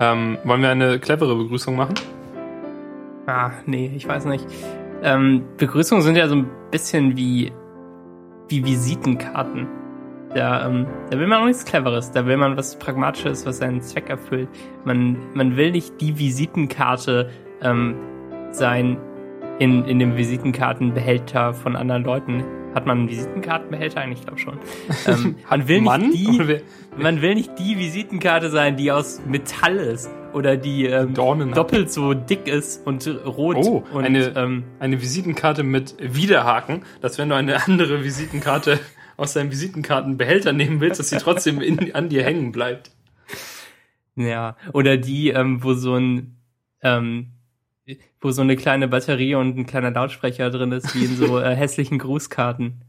Ähm, wollen wir eine clevere Begrüßung machen? Ah, nee, ich weiß nicht. Ähm, Begrüßungen sind ja so ein bisschen wie, wie Visitenkarten. Da, ähm, da will man auch nichts Cleveres, da will man was Pragmatisches, was seinen Zweck erfüllt. Man, man will nicht die Visitenkarte ähm, sein in, in dem Visitenkartenbehälter von anderen Leuten. Hat man einen Visitenkartenbehälter eigentlich? Ich glaube schon. Ähm, man, will nicht die, man will nicht die Visitenkarte sein, die aus Metall ist oder die ähm, hat. doppelt so dick ist und rot. Oh, und, eine, ähm, eine Visitenkarte mit Widerhaken, dass wenn du eine andere Visitenkarte aus deinem Visitenkartenbehälter nehmen willst, dass sie trotzdem in, an dir hängen bleibt. Ja, oder die, ähm, wo so ein, ähm, wo so eine kleine Batterie und ein kleiner Lautsprecher drin ist, wie in so äh, hässlichen Grußkarten.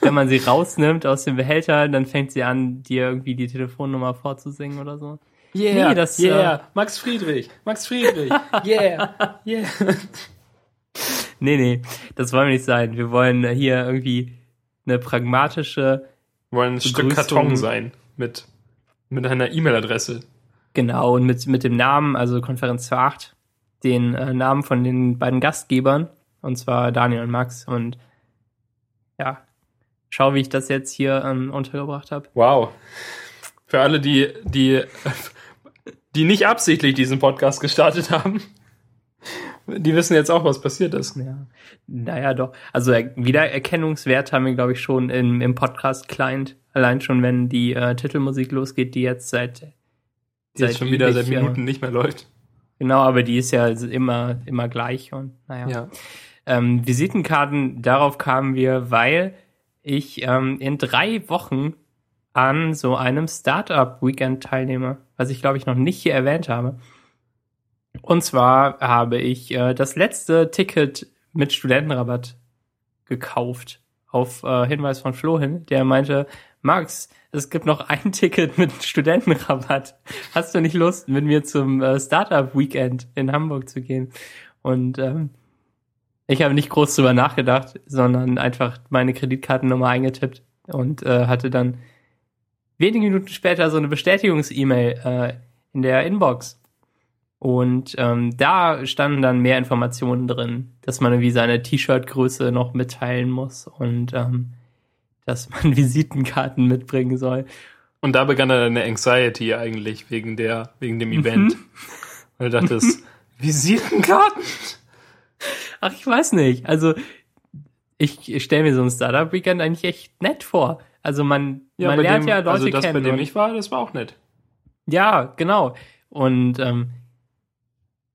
Wenn man sie rausnimmt aus dem Behälter, dann fängt sie an, dir irgendwie die Telefonnummer vorzusingen oder so. Yeah, Nee, das, yeah, Max Friedrich, Max Friedrich, yeah, yeah. Nee, nee, das wollen wir nicht sein. Wir wollen äh, hier irgendwie eine pragmatische, Wollen ein Stück Begrüßung. Karton sein mit, mit einer E-Mail-Adresse. genau, und mit, mit dem Namen, also Konferenz 8, den äh, Namen von den beiden Gastgebern, und zwar Daniel und Max. Und ja, schau, wie ich das jetzt hier ähm, untergebracht habe. Wow. Für alle, die, die, die nicht absichtlich diesen Podcast gestartet haben, die wissen jetzt auch, was passiert ist. Ja, naja, doch. Also er Wiedererkennungswert haben wir, glaube ich, schon im, im Podcast-Client. Allein schon, wenn die äh, Titelmusik losgeht, die jetzt seit, Die jetzt schon wieder seit ewig, Minuten Äh, nicht mehr läuft. Genau, aber die ist ja immer, immer gleich und naja. Ja. Ähm, Visitenkarten, darauf kamen wir, weil ich ähm, in drei Wochen an so einem Startup-Weekend teilnehme, was ich glaube ich noch nicht hier erwähnt habe. Und zwar habe ich äh, das letzte Ticket mit Studentenrabatt gekauft. Auf äh, Hinweis von Flo hin, der meinte, Max, es gibt noch ein Ticket mit Studentenrabatt. Hast du nicht Lust, mit mir zum äh, Startup-Weekend in Hamburg zu gehen? Und ähm, ich habe nicht groß drüber nachgedacht, sondern einfach meine Kreditkartennummer eingetippt und äh, hatte dann wenige Minuten später so eine Bestätigungs-E-Mail äh, in der Inbox. Und ähm, da standen dann mehr Informationen drin, dass man irgendwie seine T-Shirt-Größe noch mitteilen muss und ähm, dass man Visitenkarten mitbringen soll. Und da begann dann eine Anxiety eigentlich wegen der, wegen dem Event. Weil du dachtest, Visitenkarten? Ach, ich weiß nicht. Also ich, ich stelle mir so ein Startup-Weekend eigentlich echt nett vor. Also man, man bei lernt dem, ja Leute also das, kennen. bei dem und- ich war, das war auch nett. Ja, genau. Und ähm,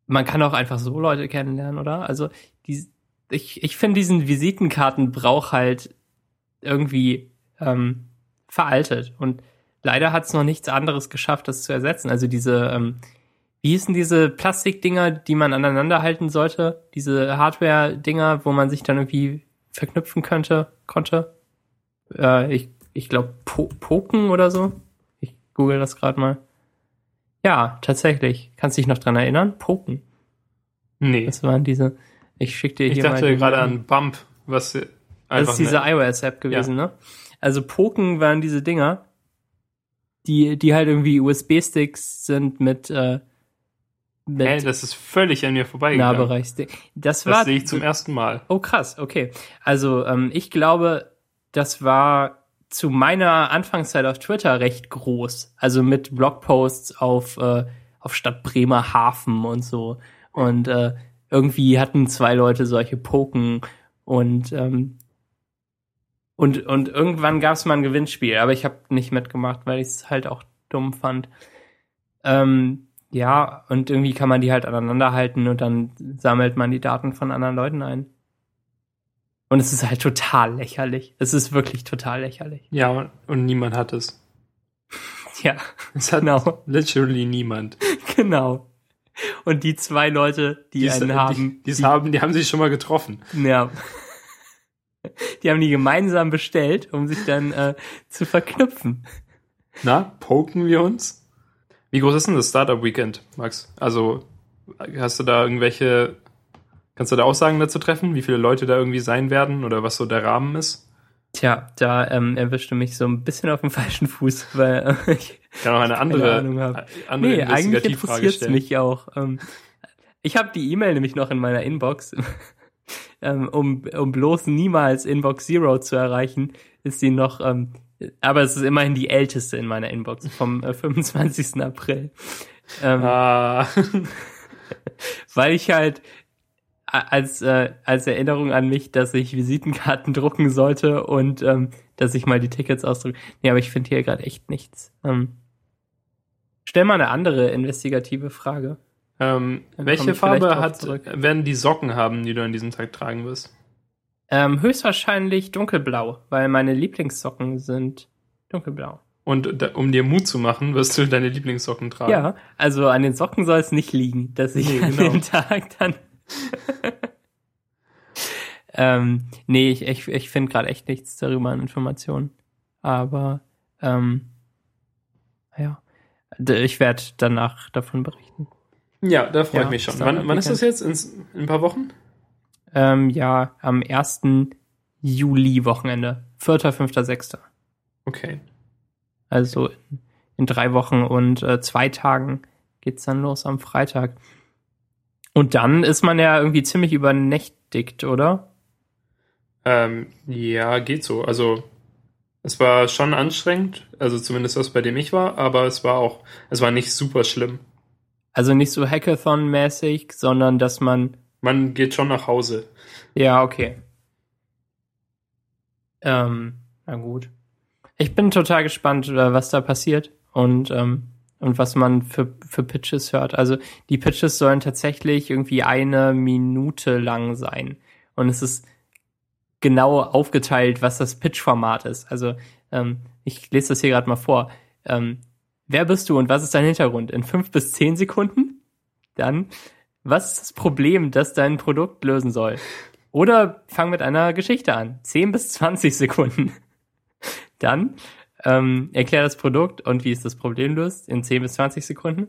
man kann auch einfach so Leute kennenlernen, oder? Also die, ich, ich finde diesen Visitenkartenbrauch halt irgendwie ähm, veraltet. Und leider hat es noch nichts anderes geschafft, das zu ersetzen. Also diese, ähm, wie hießen diese Plastikdinger, die man aneinander halten sollte? Diese Hardware-Dinger, wo man sich dann irgendwie verknüpfen könnte, konnte? Äh, ich ich glaube po Poken oder so. Ich google das gerade mal. Ja, tatsächlich. Kannst du dich noch dran erinnern? Poken. Nee. Das waren diese. Ich schick dir Ich hier mal. dachte gerade an Bump, was Das ist diese iOS-App gewesen, ne? Also Poken waren diese Dinger, die, die halt irgendwie USB-Sticks sind mit, äh, mit Hä, das ist völlig an mir vorbeigegangen. Nahbereichstick. Das war. Das sehe ich zum ersten Mal. Oh, krass, okay. Also, ähm, ich glaube, das war zu meiner Anfangszeit auf Twitter recht groß. Also mit Blogposts auf, äh, auf Stadt Bremerhaven und so. Und äh, irgendwie hatten zwei Leute solche Poken und ähm, und, und irgendwann gab es mal ein Gewinnspiel, aber ich habe nicht mitgemacht, weil ich es halt auch dumm fand. Ähm, ja, und irgendwie kann man die halt aneinander halten und dann sammelt man die Daten von anderen Leuten ein. Und es ist halt total lächerlich. Es ist wirklich total lächerlich. Ja, und, und niemand hat es. Ja, Es hat genau, literally niemand. genau. Und die zwei Leute, die Die's- einen haben, Die, die's haben, die haben sich schon mal getroffen. ja, die haben die gemeinsam bestellt, um sich dann äh, zu verknüpfen. Na, poken wir uns? Wie groß ist denn das Startup Weekend, Max? Also, hast du da irgendwelche, kannst du da Aussagen dazu treffen, wie viele Leute da irgendwie sein werden oder was so der Rahmen ist? Tja, da ähm, erwischte mich so ein bisschen auf dem falschen Fuß, weil äh, ich kann auch eine andere, Ahnung habe. andere Nee, eigentlich interessiert es mich auch. Ähm, ich habe die E-Mail nämlich noch in meiner Inbox. Ähm, um, um bloß niemals Inbox Zero zu erreichen, ist sie noch, ähm, aber es ist immerhin die älteste in meiner Inbox vom äh, 25. April. Ähm, Ah, weil ich halt als, äh, als Erinnerung an mich, dass ich Visitenkarten drucken sollte und ähm, dass ich mal die Tickets ausdrücke. Nee, aber ich finde hier gerade echt nichts. Ähm, stell mal eine andere investigative Frage. Ähm, welche Farbe hat, werden die Socken haben, die du an diesem Tag tragen wirst? Ähm, höchstwahrscheinlich dunkelblau, weil meine Lieblingssocken sind dunkelblau. Und da, um dir Mut zu machen, wirst du deine Lieblingssocken tragen. Ja, also an den Socken soll es nicht liegen, dass ich Nee, an genau. dem Tag dann. ähm, nee, ich, ich, ich finde gerade echt nichts darüber an Informationen. Aber ähm, ja, ich werde danach davon berichten. Ja, da freue Ja, ich mich schon. Wann, wann ist das jetzt? In, in ein paar Wochen? Ähm, ja, am 1. Juli-Wochenende. 4., 5., 6. Okay. Also in, in drei Wochen und äh, zwei Tagen geht's dann los am Freitag. Und dann ist man ja irgendwie ziemlich übernächtigt, oder? Ähm, ja, geht so. Also, es war schon anstrengend, also zumindest das, bei dem ich war, aber es war auch, es war nicht super schlimm. Also nicht so Hackathon-mäßig, sondern dass man. Man geht schon nach Hause. Ja, okay. Ähm, na gut. Ich bin total gespannt, äh, was da passiert und, ähm, und was man für, für Pitches hört. Also die Pitches sollen tatsächlich irgendwie eine Minute lang sein. Und es ist genau aufgeteilt, was das Pitch-Format ist. Also ähm, ich lese das hier gerade mal vor. Ähm, wer bist du und was ist dein Hintergrund? In fünf bis zehn Sekunden? Dann, was ist das Problem, das dein Produkt lösen soll? Oder fang mit einer Geschichte an. 10 bis 20 Sekunden. Dann ähm, erklär das Produkt und wie es das Problem löst in 10 bis 20 Sekunden.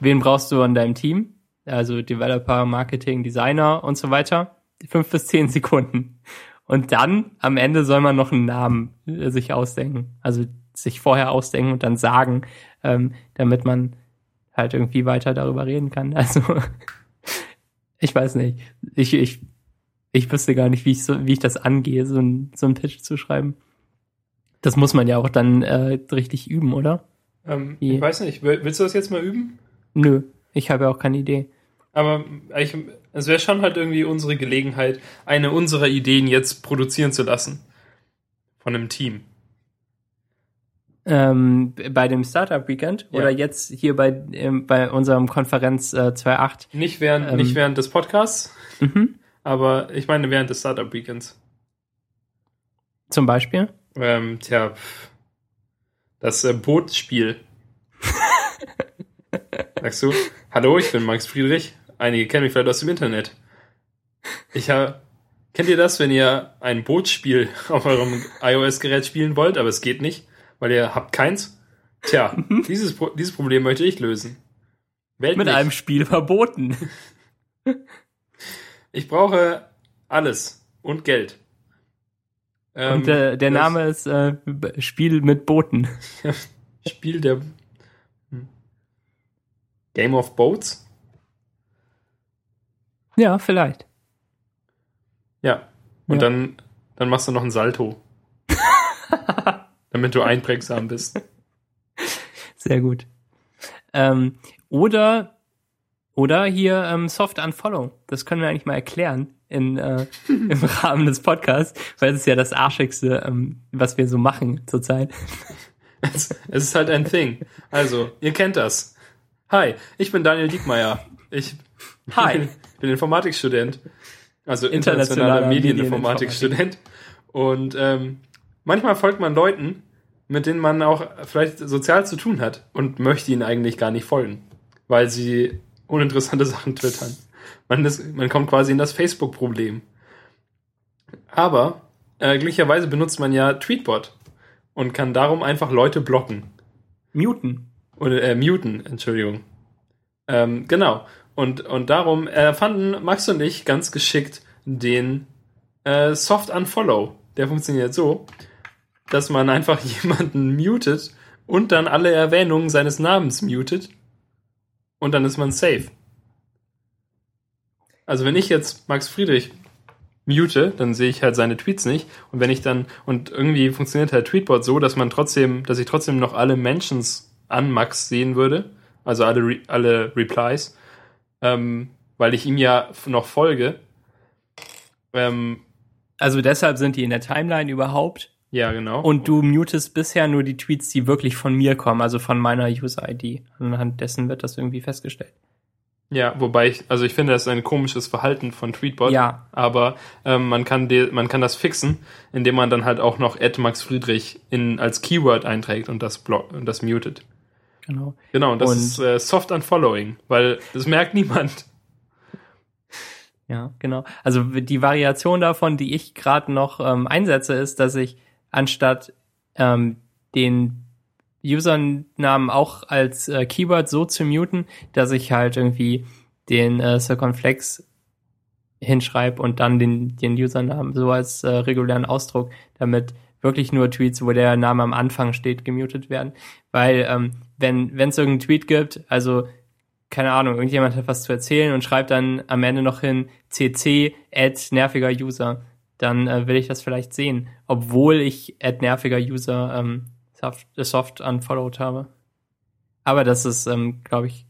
Wen brauchst du an deinem Team? Also Developer, Marketing, Designer und so weiter. 5 bis 10 Sekunden. Und dann am Ende soll man noch einen Namen äh, sich ausdenken. Also sich vorher ausdenken und dann sagen, ähm, damit man halt irgendwie weiter darüber reden kann. Also ich weiß nicht. Ich, ich, ich wüsste gar nicht, wie ich, so, wie ich das angehe, so ein, so ein Pitch zu schreiben. Das muss man ja auch dann äh, richtig üben, oder? Ähm, ich weiß nicht, will- willst du das jetzt mal üben? Nö, ich habe ja auch keine Idee. Aber ich, es wäre schon halt irgendwie unsere Gelegenheit, eine unserer Ideen jetzt produzieren zu lassen. Von einem Team. Ähm, bei dem Startup Weekend Ja. oder jetzt hier bei, ähm, bei unserem Konferenz äh, 2.8. Nicht während, Ähm. nicht während des Podcasts, Mhm. aber ich meine während des Startup Weekends. Zum Beispiel. Ähm, tja, das äh, Bootsspiel. Sagst du, hallo, ich bin Max Friedrich. Einige kennen mich vielleicht aus dem Internet. Ich habe, kennt ihr das, wenn ihr ein Bootsspiel auf eurem iOS-Gerät spielen wollt, aber es geht nicht, weil ihr habt keins? Tja, dieses, Pro dieses Problem möchte ich lösen. Wählt Mit mich. einem Spiel verboten. Ich brauche alles und Geld. Ähm, und der das Name ist äh, Spiel mit Booten. Spiel der Hm. Game of Boats? Ja, vielleicht. Ja. Und Ja. dann, dann machst du noch ein Salto. Damit du einprägsam bist. Sehr gut. Ähm, oder oder hier ähm, Soft Unfollow. Das können wir eigentlich mal erklären in, äh, im Rahmen des Podcasts, weil es ist ja das Arschigste, ähm, was wir so machen zurzeit. Es, es ist halt ein Thing. Also, ihr kennt das. Hi, ich bin Daniel Diekmeyer. Ich Hi. bin, bin Informatikstudent. Also Internationaler internationaler Medieninformatikstudent. Und ähm, manchmal folgt man Leuten, mit denen man auch vielleicht sozial zu tun hat und möchte ihnen eigentlich gar nicht folgen, weil sie uninteressante Sachen twittern. Man, ist, man kommt quasi in das Facebook-Problem. Aber äh, glücklicherweise benutzt man ja Tweetbot und kann darum einfach Leute blocken. Muten. Oder äh, muten, Entschuldigung. Ähm, genau. Und, und darum erfanden Max und ich ganz geschickt den äh, Soft Unfollow. der funktioniert so, dass man einfach jemanden mutet und dann alle Erwähnungen seines Namens mutet und dann ist man safe. Also wenn ich jetzt Max Friedrich mute, dann sehe ich halt seine Tweets nicht. Und wenn ich dann, und irgendwie funktioniert halt Tweetbot so, dass man trotzdem, dass ich trotzdem noch alle Mentions an Max sehen würde, also alle, Re alle Replies, ähm, weil ich ihm ja noch folge. Ähm, also deshalb sind die in der Timeline überhaupt. Ja, genau. Und du mutest bisher nur die Tweets, die wirklich von mir kommen, also von meiner User-ID. Anhand dessen wird das irgendwie festgestellt. Ja, wobei ich, also ich finde, das ist ein komisches Verhalten von Tweetbot. Ja. Aber ähm, man kann de, man kann das fixen, indem man dann halt auch noch Max Friedrich in als Keyword einträgt und das block und das mutet. Genau. Genau, und das und ist äh, Soft Unfollowing, weil das merkt niemand. Ja, genau. Also die Variation davon, die ich gerade noch ähm, einsetze, ist, dass ich anstatt ähm, den Usernamen auch als äh, Keyword so zu muten, dass ich halt irgendwie den äh, Circumflex hinschreibe und dann den, den Usernamen so als äh, regulären Ausdruck, damit wirklich nur Tweets, wo der Name am Anfang steht, gemutet werden. Weil ähm, wenn es irgendeinen Tweet gibt, also keine Ahnung, irgendjemand hat was zu erzählen und schreibt dann am Ende noch hin cc add nerviger User, dann äh, will ich das vielleicht sehen, obwohl ich add nerviger User ähm, soft, soft unfollowed habe. Aber das ist, ähm, glaube ich,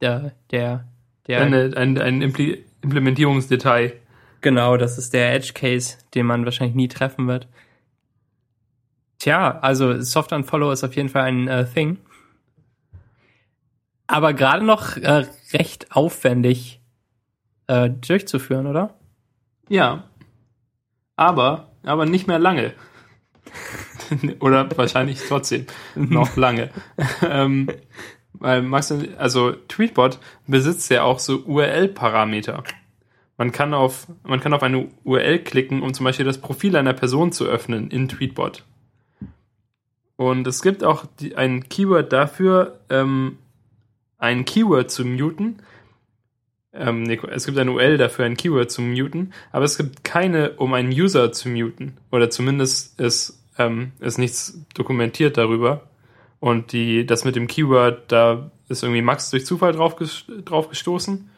der, der, der. Eine, ein, ein Impl Implementierungsdetail. Genau, das ist der Edge Case, den man wahrscheinlich nie treffen wird. Tja, also Soft Unfollow ist auf jeden Fall ein äh, Thing. Aber gerade noch äh, recht aufwendig äh, durchzuführen, oder? Ja. Aber, aber nicht mehr lange. Oder wahrscheinlich trotzdem noch lange. ähm, weil Max, also Tweetbot besitzt ja auch so URL-Parameter. Man kann auf, man kann auf eine URL klicken, um zum Beispiel das Profil einer Person zu öffnen in Tweetbot. Und es gibt auch die, ein Keyword dafür, ähm, ein Keyword zu muten. Ähm, nee, es gibt eine URL dafür, ein Keyword zu muten, aber es gibt keine, um einen User zu muten. Oder zumindest ist ähm, ist nichts dokumentiert darüber. Und die, das mit dem Keyword, da ist irgendwie Max durch Zufall drauf, drauf gestoßen.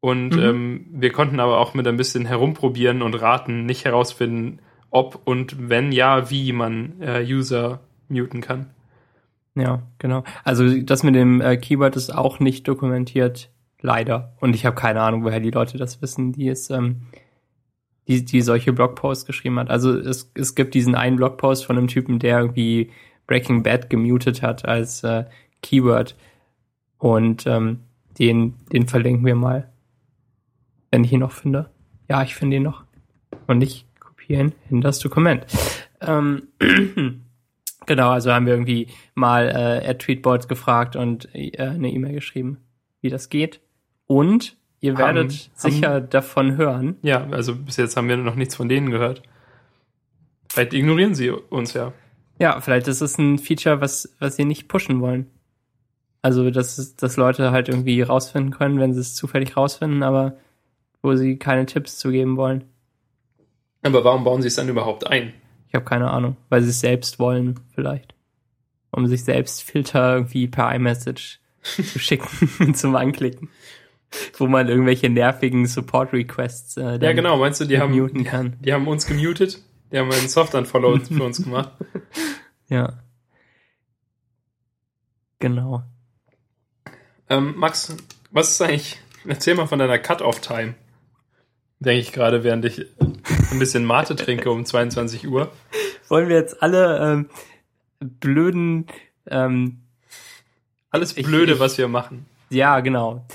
Und mhm. ähm, wir konnten aber auch mit ein bisschen herumprobieren und raten, nicht herausfinden, ob und wenn ja, wie man äh, User muten kann. Ja, genau. Also das mit dem äh, Keyword ist auch nicht dokumentiert, leider. Und ich habe keine Ahnung, woher die Leute das wissen, die es ähm, die, die solche Blogposts geschrieben hat. Also es, es gibt diesen einen Blogpost von einem Typen, der irgendwie Breaking Bad gemutet hat als äh, Keyword. Und ähm, den, den verlinken wir mal, wenn ich ihn noch finde. Ja, ich finde ihn noch. Und nicht kopieren in das Dokument. Ähm, genau, also haben wir irgendwie mal äh, Tweetboards gefragt und äh, eine E-Mail geschrieben, wie das geht. Und Ihr werdet haben, sicher haben, davon hören. Ja, also bis jetzt haben wir noch nichts von denen gehört. Vielleicht ignorieren sie uns ja. Ja, vielleicht ist es ein Feature, was, was sie nicht pushen wollen. Also, dass, dass Leute halt irgendwie rausfinden können, wenn sie es zufällig rausfinden, aber wo sie keine Tipps zu geben wollen. Aber warum bauen sie es dann überhaupt ein? Ich habe keine Ahnung, weil sie es selbst wollen, vielleicht. Um sich selbst Filter irgendwie per iMessage zu schicken zum Anklicken. wo man irgendwelche nervigen Support-Requests äh, Ja, genau, meinst du, die haben, kann. die haben uns gemutet? Die haben einen Soft-Unfollow für uns gemacht. Ja. Genau. Ähm, Max, was ist eigentlich, erzähl mal von deiner Cut-Off-Time. Denke ich gerade, während ich ein bisschen Mate trinke um 22 Uhr. Wollen wir jetzt alle ähm, blöden ähm, alles Blöde, ich, ich, was wir machen. Ja, genau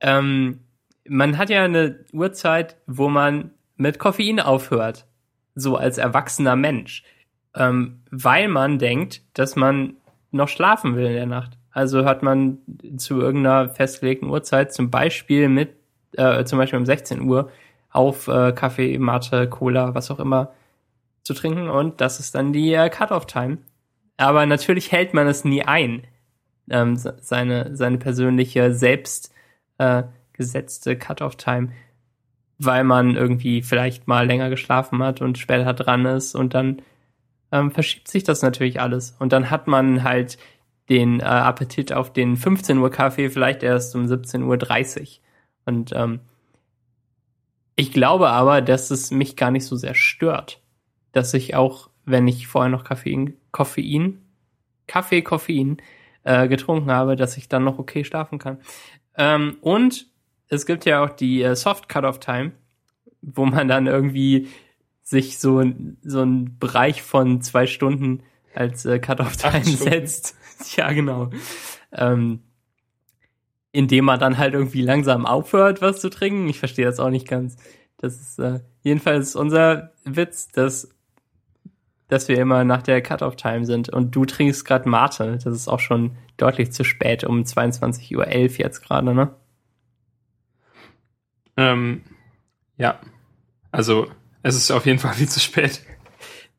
ähm, man hat ja eine Uhrzeit, wo man mit Koffein aufhört, so als erwachsener Mensch, ähm, weil man denkt, dass man noch schlafen will in der Nacht. Also hört man zu irgendeiner festgelegten Uhrzeit, zum Beispiel mit, äh, zum Beispiel um 16 Uhr, auf äh, Kaffee, Mate, Cola, was auch immer zu trinken und das ist dann die äh, Cut-off-Time. Aber natürlich hält man es nie ein, ähm, seine, seine persönliche Selbst- äh, gesetzte Cut-off-Time. weil man irgendwie vielleicht mal länger geschlafen hat und später dran ist und dann ähm, verschiebt sich das natürlich alles. Und dann hat man halt den äh, Appetit auf den 15 Uhr Kaffee vielleicht erst um 17.30 Uhr. Und ähm, ich glaube aber, dass es mich gar nicht so sehr stört, dass ich auch, wenn ich vorher noch Koffein, Koffein, Kaffee, Koffein äh, getrunken habe, dass ich dann noch okay schlafen kann. Ähm, und es gibt ja auch die äh, Soft Cut-Off Time, wo man dann irgendwie sich so, so einen Bereich von zwei Stunden als äh, Cut-Off Time setzt. ja, genau. Ähm, indem man dann halt irgendwie langsam aufhört, was zu trinken. Ich verstehe das auch nicht ganz. Das ist äh, jedenfalls unser Witz, dass dass wir immer nach der Cut-off-Time sind und du trinkst gerade Mate. Das ist auch schon deutlich zu spät, um 22.11 Uhr jetzt gerade, ne? Ähm, ja. Also, es ist auf jeden Fall viel zu spät.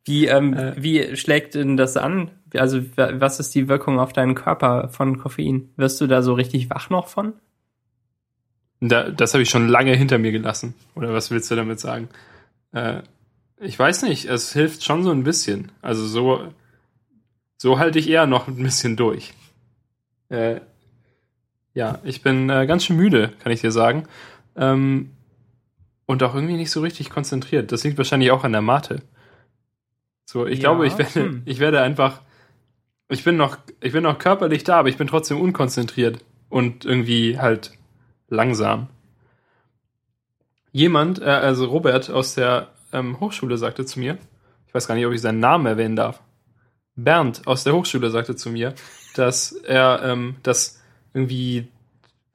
Wie, ähm, äh, wie schlägt denn das an? Also, was ist die Wirkung auf deinen Körper von Koffein? Wirst du da so richtig wach noch von? Da, das habe ich schon lange hinter mir gelassen. Oder was willst du damit sagen? Äh, ich weiß nicht, es hilft schon so ein bisschen. Also so, so halte ich eher noch ein bisschen durch. Äh, ja, ich bin äh, ganz schön müde, kann ich dir sagen. Ähm, und auch irgendwie nicht so richtig konzentriert. Das liegt wahrscheinlich auch an der Mate. So, ich ja, glaube, ich werde, hm. ich werde einfach, ich bin noch, ich bin noch körperlich da, aber ich bin trotzdem unkonzentriert und irgendwie halt langsam. Jemand, äh, also Robert aus der ähm, Hochschule sagte zu mir, ich weiß gar nicht, ob ich seinen Namen erwähnen darf. Bernd aus der Hochschule sagte zu mir, dass er, ähm, dass irgendwie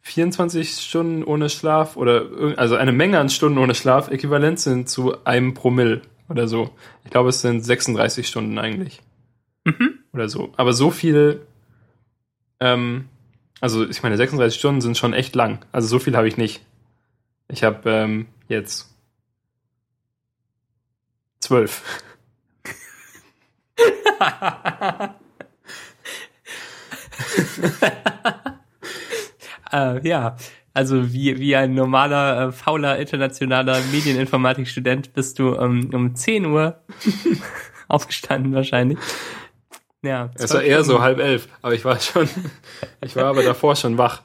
24 Stunden ohne Schlaf oder also eine Menge an Stunden ohne Schlaf äquivalent sind zu einem Promille oder so. Ich glaube, es sind 36 Stunden eigentlich. Mhm. Oder so. Aber so viel, ähm, also ich meine, 36 Stunden sind schon echt lang. Also so viel habe ich nicht. Ich habe ähm, jetzt zwölf. äh, ja, also wie, wie ein normaler, äh, fauler, internationaler Medieninformatikstudent bist du ähm, um 10 Uhr aufgestanden wahrscheinlich. Ja, es war eher so halb elf, aber ich war schon, ich war aber davor schon wach.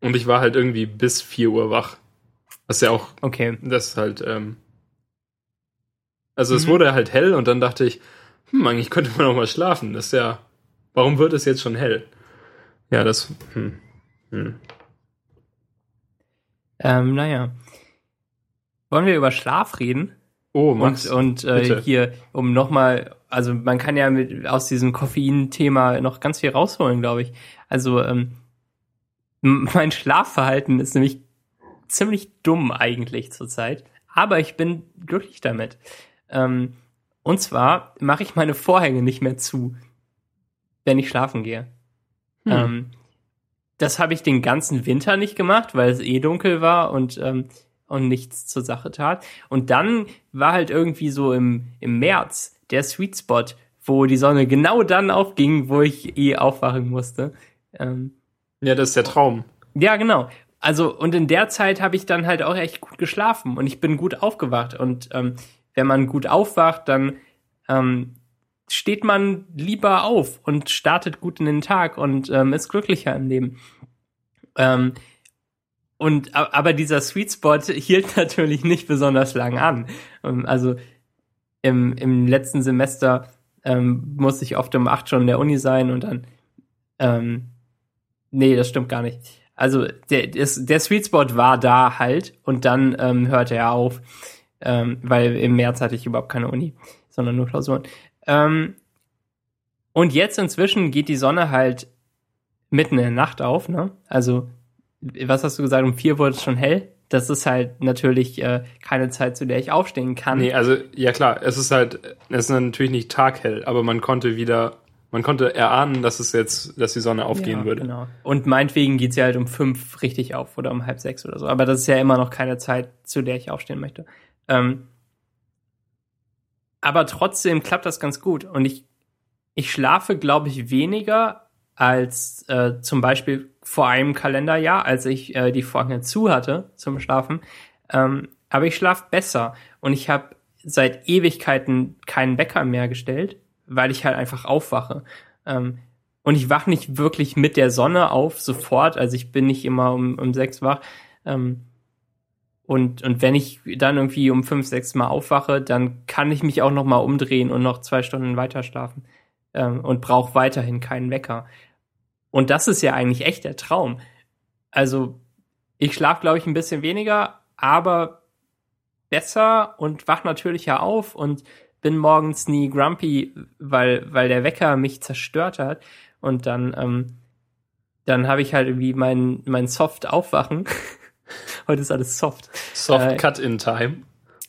Und ich war halt irgendwie bis 4 Uhr wach. Was ist ja auch, okay. das ist halt, ähm, also mhm. es wurde halt hell und dann dachte ich, hm, eigentlich könnte man auch mal schlafen. Das ist ja, warum wird es jetzt schon hell? Ja, das, hm, hm. Ähm, naja. Wollen wir über Schlaf reden? Oh, Max. Und, und äh, hier, um nochmal, also man kann ja mit, aus diesem Koffein-Thema noch ganz viel rausholen, glaube ich. Also ähm, mein Schlafverhalten ist nämlich ziemlich dumm eigentlich zurzeit, aber ich bin glücklich damit. Ähm, und zwar mache ich meine Vorhänge nicht mehr zu, wenn ich schlafen gehe. Hm. Ähm, das habe ich den ganzen Winter nicht gemacht, weil es eh dunkel war und, ähm, und nichts zur Sache tat. Und dann war halt irgendwie so im, im März der Sweet Spot, wo die Sonne genau dann aufging, wo ich eh aufwachen musste. Ähm, ja, das ist der Traum. Ja, genau. Also, und in der Zeit habe ich dann halt auch echt gut geschlafen und ich bin gut aufgewacht. Und ähm, wenn man gut aufwacht, dann ähm, steht man lieber auf und startet gut in den Tag und ähm, ist glücklicher im Leben. Ähm, und aber dieser Sweet Spot hielt natürlich nicht besonders lang an. Ähm, also im, im letzten Semester ähm, musste ich oft um acht schon in der Uni sein und dann ähm, nee, das stimmt gar nicht. Also der, der Sweet Spot war da halt und dann ähm, hörte er auf, ähm, weil im März hatte ich überhaupt keine Uni, sondern nur Klausuren. Ähm, und jetzt inzwischen geht die Sonne halt mitten in der Nacht auf, ne? Also, was hast du gesagt, um vier wurde es schon hell? Das ist halt natürlich äh, keine Zeit, zu der ich aufstehen kann. Nee, also, ja klar, es ist halt, es ist natürlich nicht taghell, aber man konnte wieder, man konnte erahnen, dass es jetzt, dass die Sonne aufgehen ja, würde. Genau. Und meinetwegen geht sie halt um fünf richtig auf oder um halb sechs oder so. Aber das ist ja immer noch keine Zeit, zu der ich aufstehen möchte. Ähm, aber trotzdem klappt das ganz gut. Und ich, ich schlafe, glaube ich, weniger als äh, zum Beispiel vor einem Kalenderjahr, als ich äh, die Vorhänge zu hatte zum Schlafen. Ähm, aber ich schlafe besser und ich habe seit Ewigkeiten keinen Wecker mehr gestellt, weil ich halt einfach aufwache. Ähm, und ich wach nicht wirklich mit der Sonne auf sofort, also ich bin nicht immer um, um sechs wach. Ähm, und, und wenn ich dann irgendwie um fünf, sechs Mal aufwache, dann kann ich mich auch noch mal umdrehen und noch zwei Stunden weiter schlafen ähm, und brauche weiterhin keinen Wecker. Und das ist ja eigentlich echt der Traum. Also ich schlafe, glaube ich, ein bisschen weniger, aber besser und wach natürlicher auf und bin morgens nie grumpy, weil, weil der Wecker mich zerstört hat. Und dann, ähm, dann habe ich halt irgendwie mein, mein Soft-Aufwachen. Heute ist alles soft. Soft Äh, Cut in Time.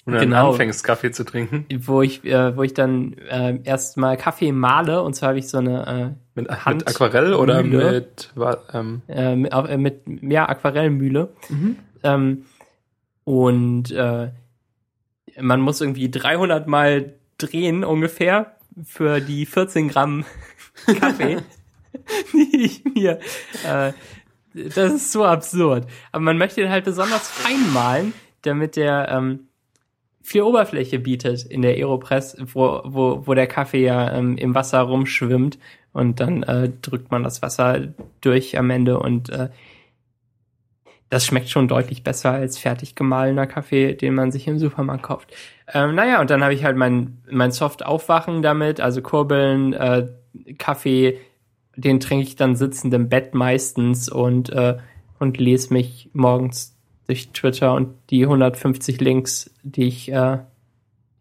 Und dann genau. anfängst, Kaffee zu trinken. Wo ich, äh, wo ich dann äh, erstmal Kaffee male und zwar habe ich so eine Mit, Hand- mit Aquarell oder Mühle. mit, ähm, äh, mit, äh, mit ja, Aquarellmühle. Ähm, und äh, man muss irgendwie 300 Mal drehen ungefähr für die 14 Gramm Kaffee, die ich mir. Äh, das ist so absurd. Aber man möchte ihn halt besonders fein malen, damit der ähm, viel Oberfläche bietet in der Aeropress, wo, wo, wo der Kaffee ja ähm, im Wasser rumschwimmt und dann äh, drückt man das Wasser durch am Ende und äh, das schmeckt schon deutlich besser als fertig gemahlener Kaffee, den man sich im Supermarkt kauft. Ähm, naja, und dann habe ich halt mein, mein Soft-Aufwachen damit, also Kurbeln, äh, Kaffee, den trinke ich dann sitzend im Bett meistens und, äh, und lese mich morgens durch Twitter und die 150 Links, die ich, äh,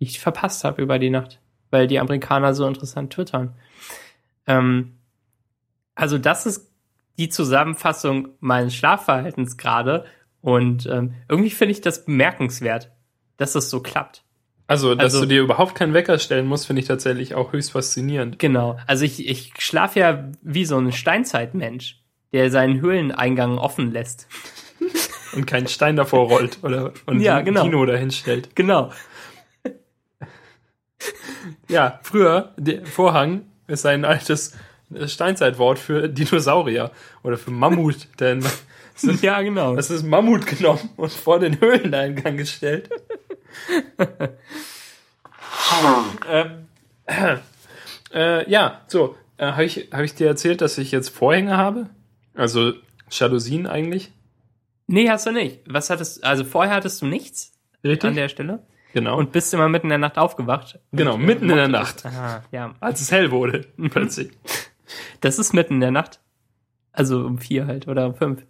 die ich verpasst habe über die Nacht, weil die Amerikaner so interessant twittern. Ähm, also das ist die Zusammenfassung meines Schlafverhaltens gerade und ähm, irgendwie finde ich das bemerkenswert, dass das so klappt. Also, dass Also- du dir überhaupt keinen Wecker stellen musst, finde ich tatsächlich auch höchst faszinierend. Genau. Also ich, ich schlafe ja wie so ein Steinzeitmensch, der seinen Höhleneingang offen lässt. Und keinen Stein davor rollt oder und Ja, ein genau. Kino dahin stellt. Genau. Ja, früher, der Vorhang ist ein altes Steinzeitwort für Dinosaurier oder für Mammut, denn Ja, genau. das ist Mammut genommen und vor den Höhleneingang gestellt. Ähm, äh, ja, so, äh, habe ich, hab ich dir erzählt, dass ich jetzt Vorhänge habe? Also Jalousien eigentlich? Nee, hast du nicht. Was hattest also vorher hattest du nichts Richtig? an der Stelle genau. und bist immer mitten in der Nacht aufgewacht. genau, Und, äh, mitten in der Nacht, Aha, ja. als es hell wurde, plötzlich. Das ist mitten in der Nacht. Also um vier halt oder um fünf.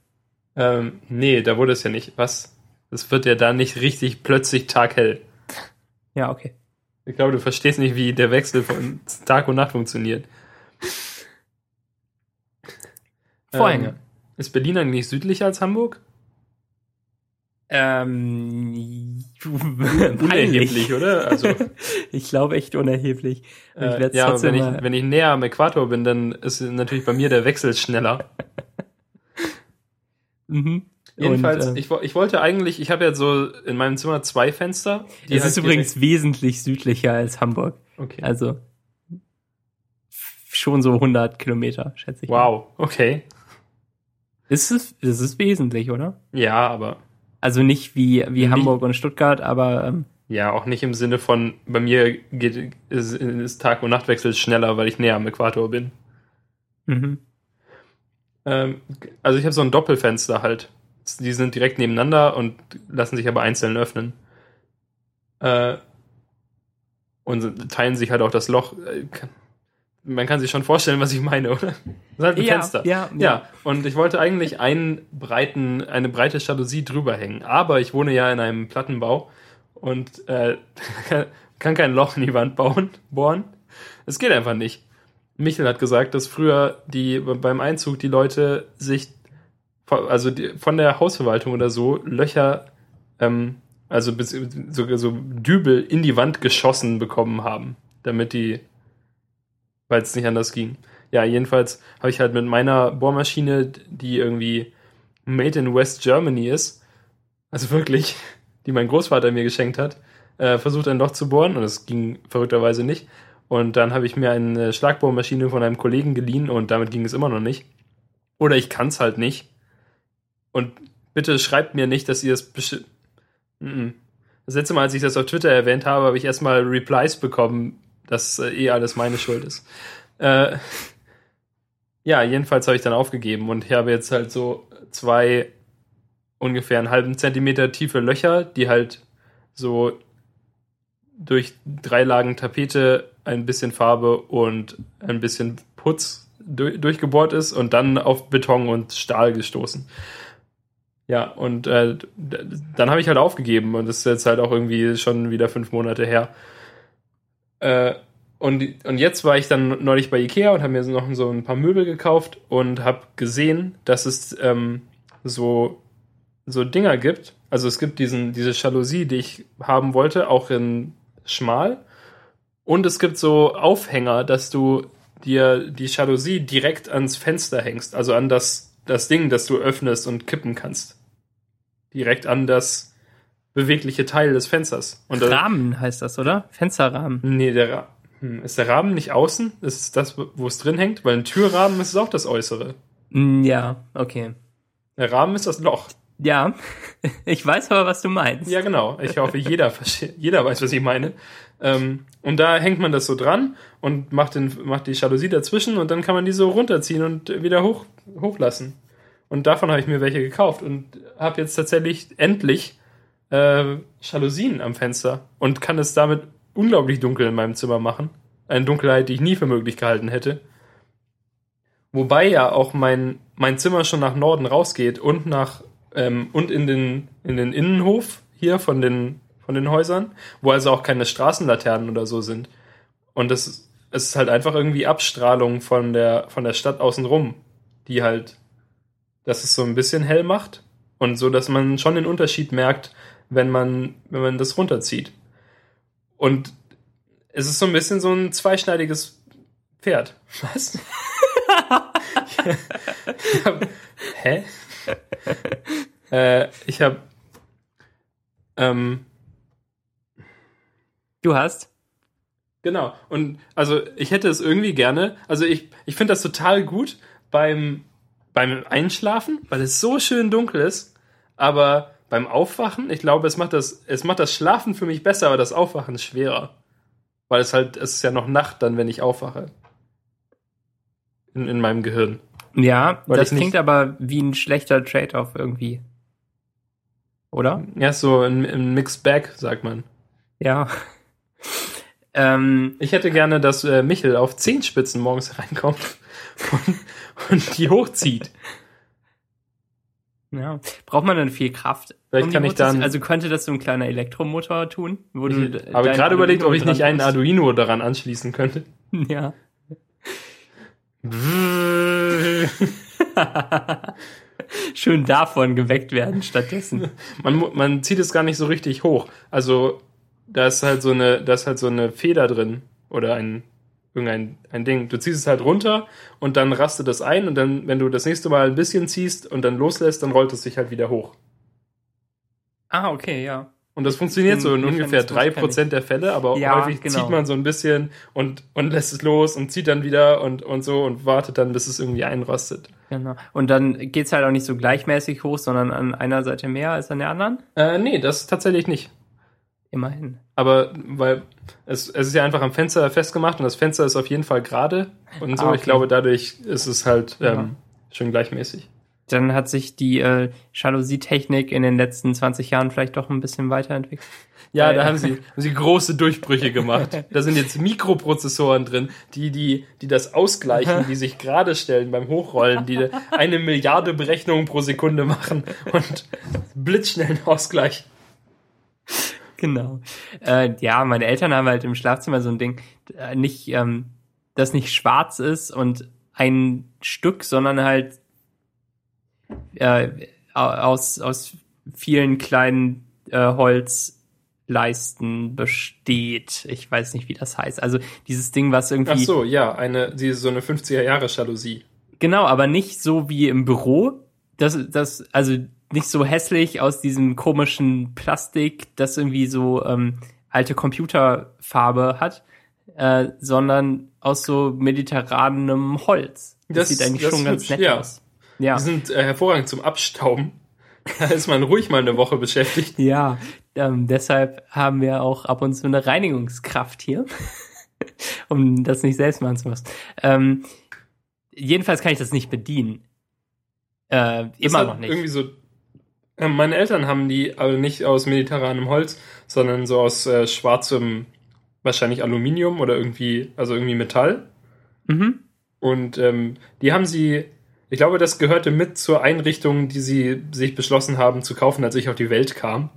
Ähm, nee, da wurde es ja nicht. Was? Es wird ja da nicht richtig plötzlich taghell. Ja, okay. Ich glaube, du verstehst nicht, wie der Wechsel von Tag und Nacht funktioniert. Vorhänge. Ähm, ist Berlin eigentlich südlicher als Hamburg? Ähm, Unerheblich, oder? Also, Ich glaube echt unerheblich. Äh, ja, wenn ich, wenn ich näher am Äquator bin, dann ist natürlich bei mir der Wechsel schneller. Mhm. Jedenfalls, Und, äh, ich, ich wollte eigentlich, ich habe ja so in meinem Zimmer zwei Fenster. es halt ist übrigens wesentlich südlicher als Hamburg. Okay. Also schon so 100 Kilometer, schätze ich. Wow, okay. Ist es, ist es wesentlich, oder? Ja, aber Also nicht wie, wie Nicht- Hamburg und Stuttgart, aber ähm, Ja, auch nicht im Sinne von, bei mir geht, ist, ist Tag- und Nachtwechsel schneller, weil ich näher am Äquator bin. mhm. Ähm, also ich habe so ein Doppelfenster halt. Die sind direkt nebeneinander und lassen sich aber einzeln öffnen. Äh, und teilen sich halt auch das Loch. Äh, Man kann sich schon vorstellen, was ich meine, oder? Das ist halt ein ja, Fenster. ja, Ja, und ich wollte eigentlich einen breiten, eine breite Jalousie drüber hängen. Aber ich wohne ja in einem Plattenbau und äh, kann kein Loch in die Wand bauen, bohren. Es geht einfach nicht. Michel hat gesagt, dass früher die beim Einzug die Leute sich also die, von der Hausverwaltung oder so Löcher, ähm, also bis, so, so Dübel in die Wand geschossen bekommen haben, damit die, weil es nicht anders ging. Ja, jedenfalls habe ich halt mit meiner Bohrmaschine, die irgendwie made in West Germany ist, also wirklich, die mein Großvater mir geschenkt hat, äh, versucht ein Loch zu bohren und es ging verrückterweise nicht. Und dann habe ich mir eine Schlagbohrmaschine von einem Kollegen geliehen und damit ging es immer noch nicht. Oder ich kann es halt nicht. Und bitte schreibt mir nicht, dass ihr es Mhm. Das letzte Mal, als ich das auf Twitter erwähnt habe, habe ich erstmal Replies bekommen, dass äh, eh alles meine Schuld ist. Äh, ja, jedenfalls habe ich dann aufgegeben und ich habe jetzt halt so zwei ungefähr einen halben Zentimeter tiefe Löcher, die halt so durch drei Lagen Tapete, ein bisschen Farbe und ein bisschen Putz durch, durchgebohrt ist und dann auf Beton und Stahl gestoßen. Ja, und äh, dann habe ich halt aufgegeben und das ist jetzt halt auch irgendwie schon wieder fünf Monate her. Äh, und, und jetzt war ich dann neulich bei Ikea und habe mir noch so ein paar Möbel gekauft und habe gesehen, dass es ähm, so, so Dinger gibt. Also es gibt diesen, diese Jalousie, die ich haben wollte, auch in schmal. Und es gibt so Aufhänger, dass du dir die Jalousie direkt ans Fenster hängst, also an das, das Ding, das du öffnest und kippen kannst. Direkt an das bewegliche Teil des Fensters. Und Rahmen heißt das, oder? Fensterrahmen. Nee, der Ra hm, ist der Rahmen nicht außen? Ist es das, wo es drin hängt? Weil ein Türrahmen ist es auch das Äußere. Mm, Ja, okay. Der Rahmen ist das Loch. Ja, ich weiß aber, was du meinst. Ja, genau. Ich hoffe, jeder, jeder weiß, was ich meine. Ähm, und da hängt man das so dran und macht, den, macht die Jalousie dazwischen und dann kann man die so runterziehen und wieder hoch, hochlassen. Und davon habe ich mir welche gekauft und habe jetzt tatsächlich endlich äh, Jalousien am Fenster und kann es damit unglaublich dunkel in meinem Zimmer machen. Eine Dunkelheit, die ich nie für möglich gehalten hätte. Wobei ja auch mein, mein Zimmer schon nach Norden rausgeht und nach ähm, und in den, in den Innenhof hier von den, von den Häusern, wo also auch keine Straßenlaternen oder so sind. Und das es ist halt einfach irgendwie Abstrahlung von der, von der Stadt außenrum, die halt, dass es so ein bisschen hell macht und so, dass man schon den Unterschied merkt, wenn man, wenn man das runterzieht. Und es ist so ein bisschen so ein zweischneidiges Pferd. Was? ich hab, hä? äh, ich habe ähm, Du hast? Genau. Und also ich hätte es irgendwie gerne. Also ich, ich finde das total gut beim, beim Einschlafen, weil es so schön dunkel ist. Aber beim Aufwachen, ich glaube, es macht das, es macht das Schlafen für mich besser, aber das Aufwachen ist schwerer. Weil es halt, es ist ja noch Nacht dann, wenn ich aufwache. In, in meinem Gehirn. Ja, Weil das klingt aber wie ein schlechter Trade-off irgendwie. Oder? Ja, so ein, ein Mixed Bag, sagt man. Ja. Ähm, Ich hätte gerne, dass äh, Michel auf Zehenspitzen morgens reinkommt und, und die hochzieht. ja. Braucht man dann viel Kraft? Vielleicht die kann ich dann- Also könnte das so ein kleiner Elektromotor tun? Wo Ich habe dein gerade überlegt, ob ich nicht einen Arduino daran anschließen könnte. Ja. Schön davon geweckt werden stattdessen. Man, man zieht es gar nicht so richtig hoch. Also da ist halt so eine, da ist halt so eine Feder drin oder ein irgendein ein Ding. Du ziehst es halt runter und dann rastet das ein und dann, wenn du das nächste Mal ein bisschen ziehst und dann loslässt, dann rollt es sich halt wieder hoch. Ah, okay, ja. Und das funktioniert so in ungefähr Mechanismus drei kenn Prozent der Fälle, aber Ja, häufig genau. zieht man so ein bisschen und, und lässt es los und zieht dann wieder und, und so und wartet dann, bis es irgendwie einrostet. Genau. Und dann geht's halt auch nicht so gleichmäßig hoch, sondern an einer Seite mehr als an der anderen. Äh, nee, das tatsächlich nicht. Immerhin. Aber weil es, es ist ja einfach am Fenster festgemacht und das Fenster ist auf jeden Fall gerade und so. Ah, okay. Ich glaube, dadurch ist es halt ähm, Ja. schön gleichmäßig. Dann hat sich die äh, Jalousietechnik in den letzten 20 Jahren vielleicht doch ein bisschen weiterentwickelt. Ja, Weil- da haben sie, haben sie große Durchbrüche gemacht. Da sind jetzt Mikroprozessoren drin, die, die, die das ausgleichen, die sich gerade stellen beim Hochrollen, die eine Milliarde Berechnungen pro Sekunde machen und blitzschnellen Ausgleich. Genau. Äh, ja, meine Eltern haben halt im Schlafzimmer so ein Ding, äh, nicht, ähm, das nicht schwarz ist und ein Stück, sondern halt äh, aus, aus vielen kleinen äh, Holzleisten besteht. Ich weiß nicht, wie das heißt. Also dieses Ding, was irgendwie. Ach so, ja, eine, die so eine 50er Jahre Jalousie. Genau, aber nicht so wie im Büro. Das, das, also nicht so hässlich aus diesem komischen Plastik, das irgendwie so ähm, alte Computerfarbe hat, äh, sondern aus so mediterranem Holz. Das, Das- sieht eigentlich das schon ganz nett ja. aus. Ja, Die sind äh, hervorragend zum Abstauben. Da ist man ruhig mal eine Woche beschäftigt. Ja, ähm, deshalb haben wir auch ab und zu eine Reinigungskraft hier, um das nicht selbst machen zu müssen. Ähm, jedenfalls kann ich das nicht bedienen. Äh, immer noch nicht. Irgendwie so. Äh, Meine Eltern haben die aber nicht aus mediterranem Holz, sondern so aus äh, schwarzem, wahrscheinlich Aluminium oder irgendwie, also irgendwie Metall. Mhm. Und ähm, die haben sie, ich glaube, das gehörte mit zur Einrichtung, die sie sich beschlossen haben zu kaufen, als ich auf die Welt kam.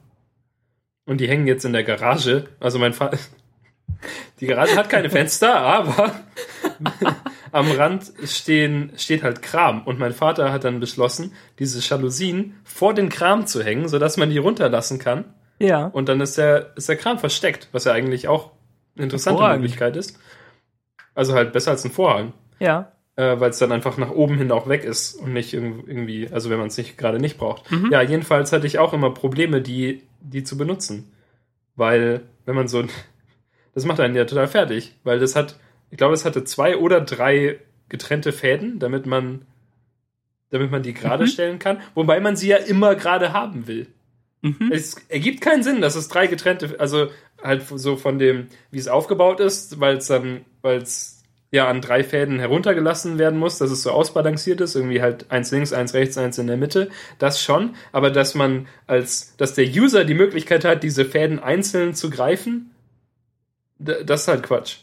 Und die hängen jetzt in der Garage. Also mein Vater. Die Garage hat keine Fenster, aber am Rand stehen, steht halt Kram. Und mein Vater hat dann beschlossen, diese Jalousien vor den Kram zu hängen, sodass man die runterlassen kann. Ja. Und dann ist der, ist der Kram versteckt, was ja eigentlich auch eine interessante. Möglichkeit ist. Also halt besser als ein Vorhang Ja. äh, weil es dann einfach nach oben hin auch weg ist und nicht irg- irgendwie, also wenn man es nicht gerade nicht braucht. Mhm. Ja, jedenfalls hatte ich auch immer Probleme, die, die zu benutzen. Weil, wenn man so, das macht einen ja total fertig, weil das hat, ich glaube, es hatte zwei oder drei getrennte Fäden, damit man, damit man die gerade Mhm. stellen kann, wobei man sie ja immer gerade haben will. Mhm. Es ergibt keinen Sinn, dass es drei getrennte, also halt so von dem, wie es aufgebaut ist, weil es dann, weil es ja an drei Fäden heruntergelassen werden muss, dass es so ausbalanciert ist, irgendwie halt eins links, eins rechts, eins in der Mitte, das schon, aber dass man als, dass der User die Möglichkeit hat, diese Fäden einzeln zu greifen, das ist halt Quatsch.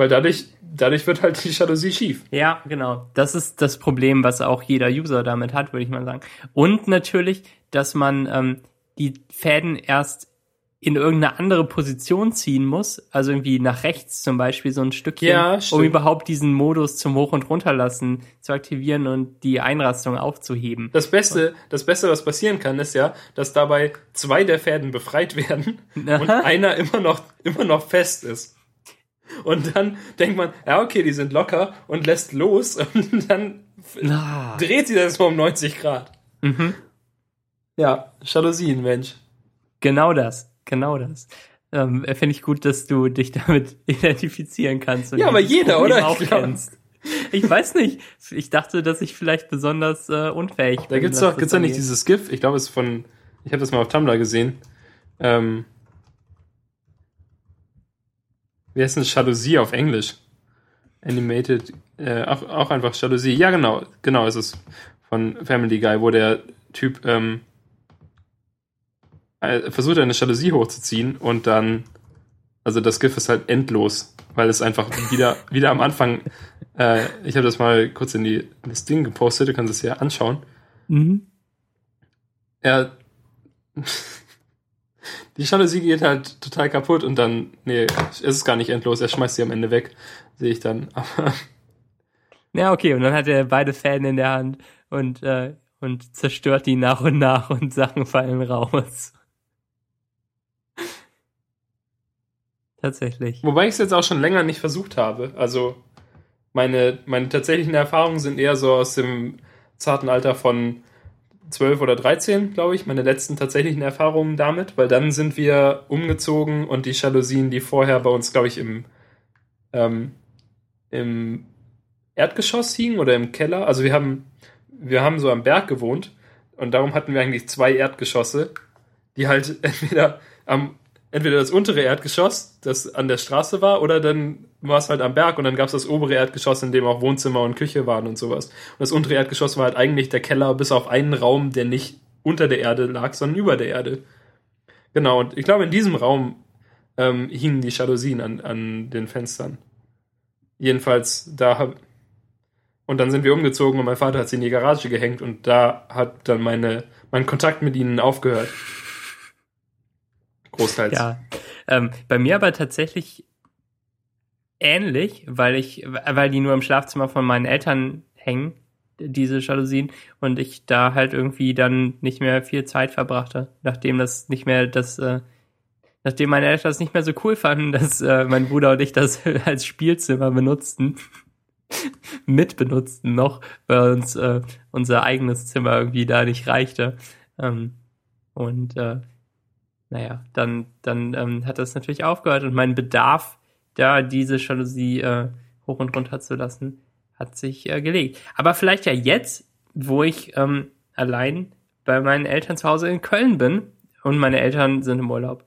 Weil dadurch, dadurch wird halt die Jalousie schief. Ja, genau. Das ist das Problem, was auch jeder User damit hat, würde ich mal sagen. Und natürlich, dass man ähm, die Fäden erst in irgendeine andere Position ziehen muss, also irgendwie nach rechts zum Beispiel so ein Stückchen, Ja, um überhaupt diesen Modus zum Hoch- und Runterlassen zu aktivieren und die Einrastung aufzuheben. Das Beste, das Beste, was passieren kann, ist ja, dass dabei zwei der Fäden befreit werden und einer immer noch, immer noch fest ist. Und dann denkt man, ja, okay, die sind locker und lässt los und dann Ah. dreht sie das mal um 90 Grad. Mhm. Ja, Jalousien, Mensch. Genau das, genau das. Ähm, Finde ich gut, dass du dich damit identifizieren kannst. und Ja, aber jeder, Problem oder? Auch kennst. Ich weiß nicht. Ich dachte, dass ich vielleicht besonders äh, unfähig bin. Da gibt's doch, gibt's nicht dieses GIF, ich glaube, es ist von, ich habe das mal auf Tumblr gesehen. Ähm, wie heißt denn Jalousie auf Englisch? Animated, äh, auch, auch einfach Jalousie. Ja, genau, genau ist es von Family Guy, wo der Typ ähm, äh, versucht, eine Jalousie hochzuziehen und dann, also das GIF ist halt endlos, weil es einfach wieder, wieder am Anfang, äh, ich habe das mal kurz in, die, in das Ding gepostet, du kannst es ja anschauen. Mhm. Er. Die Jalousie geht halt total kaputt und dann, nee, es ist gar nicht endlos, er schmeißt sie am Ende weg, sehe ich dann. Aber Ja, okay. Und dann hat er beide Fäden in der Hand und, äh, und zerstört die nach und nach und Sachen fallen raus. Tatsächlich. wobei ich es jetzt auch schon länger nicht versucht habe. Also meine, meine tatsächlichen Erfahrungen sind eher so aus dem zarten Alter von 12 oder 13, glaube ich, meine letzten tatsächlichen Erfahrungen damit, weil dann sind wir umgezogen und die Jalousien, die vorher bei uns, glaube ich, im, ähm, im Erdgeschoss hingen oder im Keller, also wir haben, wir haben so am Berg gewohnt und darum hatten wir eigentlich zwei Erdgeschosse, die halt entweder am entweder das untere Erdgeschoss, das an der Straße war, oder dann war es halt am Berg und dann gab es das obere Erdgeschoss, in dem auch Wohnzimmer und Küche waren und sowas. Und das untere Erdgeschoss war halt eigentlich der Keller, bis auf einen Raum, der nicht unter der Erde lag, sondern über der Erde. Genau, und ich glaube, in diesem Raum ähm, hingen die Jalousien an, an den Fenstern. Jedenfalls, da hab, und dann sind wir umgezogen und mein Vater hat sie in die Garage gehängt und da hat dann meine, mein Kontakt mit ihnen aufgehört. Großteils. Ja. Ähm, bei mir aber tatsächlich ähnlich, weil ich, weil die nur im Schlafzimmer von meinen Eltern hängen, diese Jalousien, und ich da halt irgendwie dann nicht mehr viel Zeit verbrachte, nachdem das nicht mehr das, äh, nachdem meine Eltern das nicht mehr so cool fanden, dass äh, mein Bruder und ich das als Spielzimmer benutzten, mitbenutzten noch, weil uns äh, unser eigenes Zimmer irgendwie da nicht reichte. Ähm, und äh, naja, dann, dann ähm, hat das natürlich aufgehört und mein Bedarf, da diese Jalousie äh, hoch und runter zu lassen, hat sich äh, gelegt. Aber vielleicht ja jetzt, wo ich ähm, allein bei meinen Eltern zu Hause in Köln bin und meine Eltern sind im Urlaub.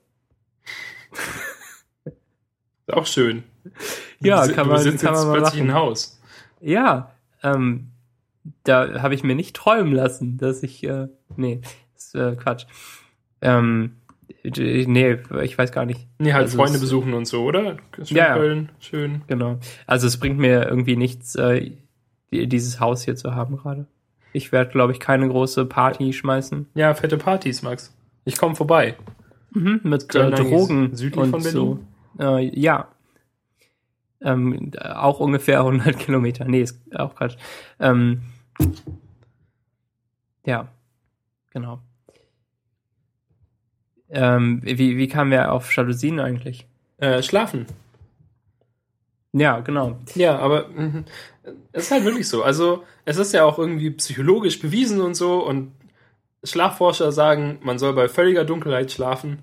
Ist auch schön. Ja, du, kann du man, besitzt kann jetzt man mal plötzlich machen. Haus. Ja, ähm, da habe ich mir nicht träumen lassen, dass ich, äh, nee, ist äh, Quatsch. Ähm, nee, ich weiß gar nicht. Nee, halt Also Freunde es- besuchen und so, oder? Schön Ja. Köln, schön. Genau. Also es bringt mir irgendwie nichts, äh, die- dieses Haus hier zu haben gerade. Ich werde, glaube ich, keine große Party schmeißen. Ja, fette Partys, Max. Ich komme vorbei. Mhm, mit äh, Drogen südlich und von so. Äh, ja. Ähm, auch ungefähr 100 Kilometer. Nee, ist auch Quatsch. Ähm, ja, genau. Ähm, wie, wie kamen wir auf Jalousien eigentlich? Äh, schlafen. Ja, genau. Ja, aber mhm, es ist halt wirklich so. Also, es ist ja auch irgendwie psychologisch bewiesen und so und Schlafforscher sagen, man soll bei völliger Dunkelheit schlafen.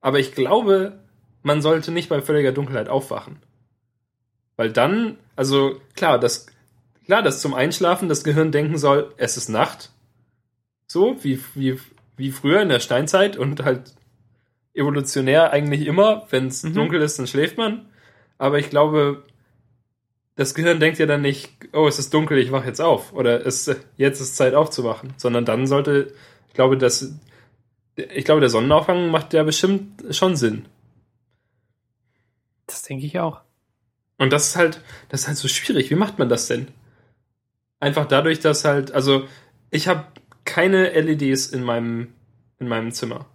Aber ich glaube, man sollte nicht bei völliger Dunkelheit aufwachen. Weil dann, also klar, das, klar, dass zum Einschlafen das Gehirn denken soll, es ist Nacht. So, wie, wie, wie früher in der Steinzeit und halt evolutionär eigentlich immer, wenn es Mhm. dunkel ist, dann schläft man. Aber ich glaube, das Gehirn denkt ja dann nicht, oh, es ist dunkel, ich wache jetzt auf. Oder es, jetzt ist Zeit aufzuwachen. Sondern dann sollte, ich glaube, das, ich glaube, der Sonnenaufgang macht ja bestimmt schon Sinn. Das denke ich auch. Und das ist halt, das ist halt so schwierig. Wie macht man das denn? Einfach dadurch, dass halt, also ich habe keine LEDs in meinem, in meinem Zimmer.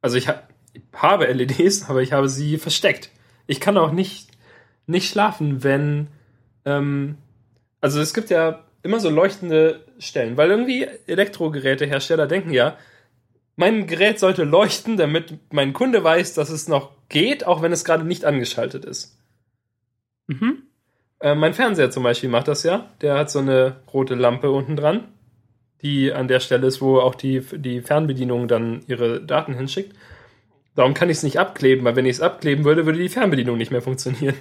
Also ich, ha ich habe LEDs, aber ich habe sie versteckt. Ich kann auch nicht, nicht schlafen, wenn, ähm, also es gibt ja immer so leuchtende Stellen, weil irgendwie Elektrogerätehersteller denken ja, mein Gerät sollte leuchten, damit mein Kunde weiß, dass es noch geht, auch wenn es gerade nicht angeschaltet ist. Mhm. Äh, mein Fernseher zum Beispiel macht das ja. Der hat so eine rote Lampe unten dran, die an der Stelle ist, wo auch die, die Fernbedienung dann ihre Daten hinschickt. Darum kann ich es nicht abkleben, weil wenn ich es abkleben würde, würde die Fernbedienung nicht mehr funktionieren.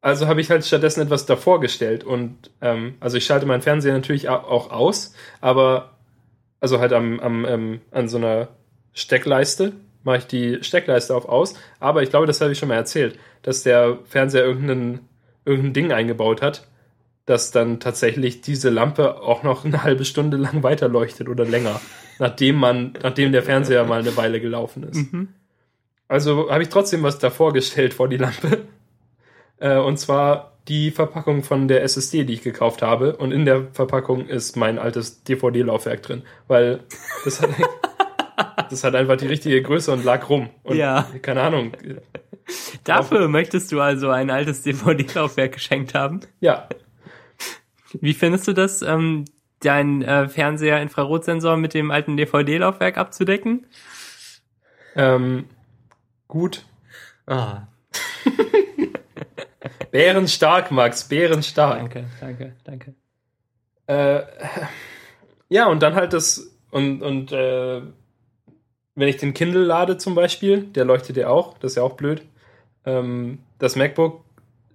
Also habe ich halt stattdessen etwas davor gestellt und ähm, also ich schalte meinen Fernseher natürlich au- auch aus, aber also halt am, am ähm, an so einer Steckleiste mache ich die Steckleiste auf aus, aber ich glaube, das habe ich schon mal erzählt, dass der Fernseher irgendein, irgendein Ding eingebaut hat, dass dann tatsächlich diese Lampe auch noch eine halbe Stunde lang weiterleuchtet oder länger, nachdem man, nachdem der Fernseher mal eine Weile gelaufen ist. Mhm. Also habe ich trotzdem was davor gestellt vor die Lampe. Äh, und zwar die Verpackung von der SSD, die ich gekauft habe. Und in der Verpackung ist mein altes DVD-Laufwerk drin. Weil das hat, das hat einfach die richtige Größe und lag rum. Und Ja. keine Ahnung. Dafür möchtest du also ein altes DVD-Laufwerk geschenkt haben. Ja. Wie findest du das, ähm, deinen äh, Fernseher-Infrarotsensor mit dem alten DVD-Laufwerk abzudecken? Ähm, gut. Ah, Bärenstark, Max. Bärenstark. danke, danke, danke. Äh, ja, und dann halt das, und, und äh, wenn ich den Kindle lade zum Beispiel, der leuchtet ja auch, das ist ja auch blöd. Ähm, das MacBook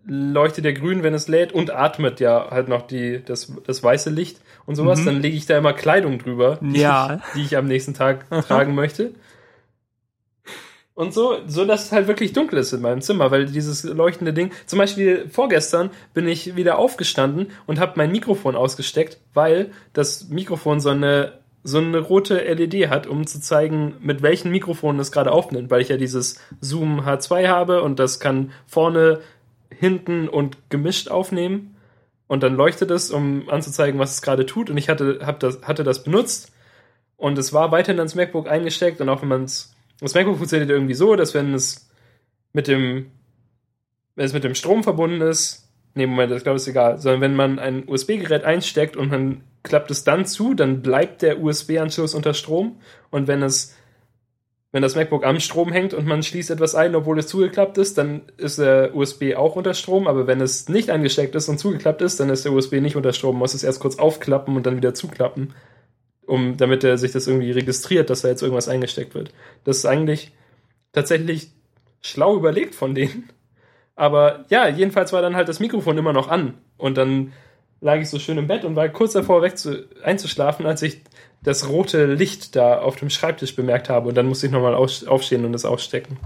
leuchtet ja grün, wenn es lädt und atmet ja halt noch die, das, das weiße Licht und sowas. Mhm. Dann lege ich da immer Kleidung drüber, die, Ja. ich, die ich am nächsten Tag tragen möchte. Und so, so dass es halt wirklich dunkel ist in meinem Zimmer, weil dieses leuchtende Ding, zum Beispiel vorgestern bin ich wieder aufgestanden und habe mein Mikrofon ausgesteckt, weil das Mikrofon so eine, so eine rote LED hat, um zu zeigen, mit welchen Mikrofonen es gerade aufnimmt, weil ich ja dieses Zoom H2 habe und das kann vorne, hinten und gemischt aufnehmen. Und dann leuchtet es, um anzuzeigen, was es gerade tut. Und ich hatte, hab das, hatte das benutzt und es war weiterhin ans MacBook eingesteckt und auch wenn man es das MacBook funktioniert irgendwie so, dass wenn es mit dem, wenn es mit dem Strom verbunden ist, nee, Moment, das glaube ich ist egal, sondern wenn man ein USB-Gerät einsteckt und man klappt es dann zu, dann bleibt der USB-Anschluss unter Strom und wenn es, wenn das MacBook am Strom hängt und man schließt etwas ein, obwohl es zugeklappt ist, dann ist der USB auch unter Strom, aber wenn es nicht angesteckt ist und zugeklappt ist, dann ist der USB nicht unter Strom, muss es erst kurz aufklappen und dann wieder zuklappen um, damit er sich das irgendwie registriert, dass da jetzt irgendwas eingesteckt wird. Das ist eigentlich tatsächlich schlau überlegt von denen. Aber ja, jedenfalls war dann halt das Mikrofon immer noch an. Und dann lag ich so schön im Bett und war kurz davor weg zu, einzuschlafen, als ich das rote Licht da auf dem Schreibtisch bemerkt habe und dann musste ich nochmal aufstehen und es ausstecken.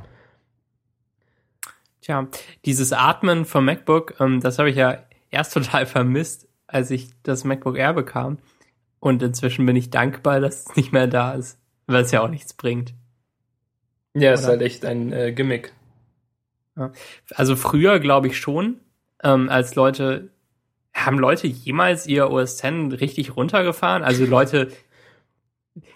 Tja, dieses Atmen vom MacBook, ähm, das habe ich ja erst total vermisst, als ich das MacBook Air bekam. Und inzwischen bin ich dankbar, dass es nicht mehr da ist, weil es ja auch nichts bringt. Ja, es ist halt echt ein äh, Gimmick. Also früher glaube ich schon, ähm, als Leute, haben Leute jemals ihr OS X richtig runtergefahren? Also Leute,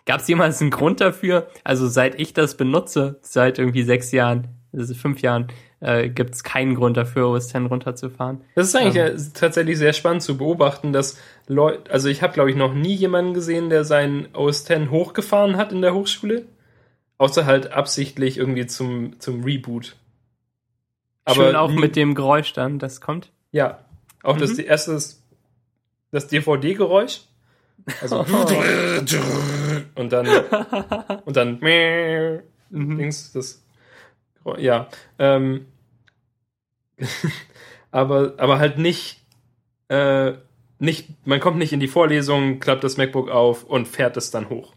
gab es jemals einen Grund dafür? Also seit ich das benutze, seit irgendwie sechs Jahren, also fünf Jahren, äh, gibt es keinen Grund dafür, OS X runterzufahren. Das ist eigentlich ähm, ja tatsächlich sehr spannend zu beobachten, dass Leute, also ich habe glaube ich noch nie jemanden gesehen, der seinen OS X hochgefahren hat in der Hochschule, außer halt absichtlich irgendwie zum, zum Reboot. Aber Schön auch mit dem Geräusch dann, das kommt. Ja, auch mhm. das erste, das DVD-Geräusch. Also und dann und dann mhm. Dings, das ja, ähm, aber, aber halt nicht, äh, nicht, man kommt nicht in die Vorlesung, klappt das MacBook auf und fährt es dann hoch.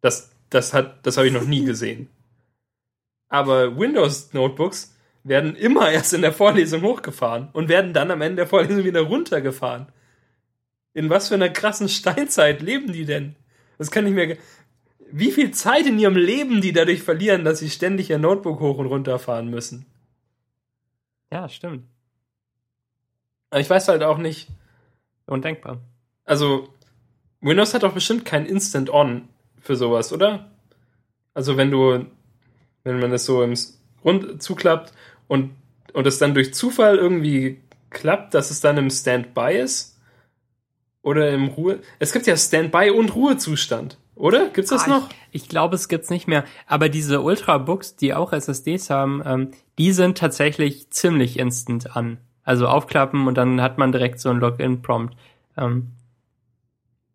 Das, das hat, das habe ich noch nie gesehen. Aber Windows Notebooks werden immer erst in der Vorlesung hochgefahren und werden dann am Ende der Vorlesung wieder runtergefahren. In was für einer krassen Steinzeit leben die denn? Das kann ich mir, wie viel Zeit in ihrem Leben die dadurch verlieren, dass sie ständig ihr Notebook hoch und runter fahren müssen. Ja, stimmt. Ich weiß halt auch nicht. Undenkbar. Also, Windows hat doch bestimmt kein Instant On für sowas, oder? Also, wenn du, wenn man das so im Rund zuklappt und, und es dann durch Zufall irgendwie klappt, dass es dann im Standby ist? Oder im Ruhe. Es gibt ja Standby und Ruhezustand. Oder? Gibt's das ah, noch? Ich, ich glaube, es gibt's nicht mehr. Aber diese Ultrabooks, die auch SSDs haben, ähm, die sind tatsächlich ziemlich instant an. Also aufklappen und dann hat man direkt so ein Login-Prompt. Ähm,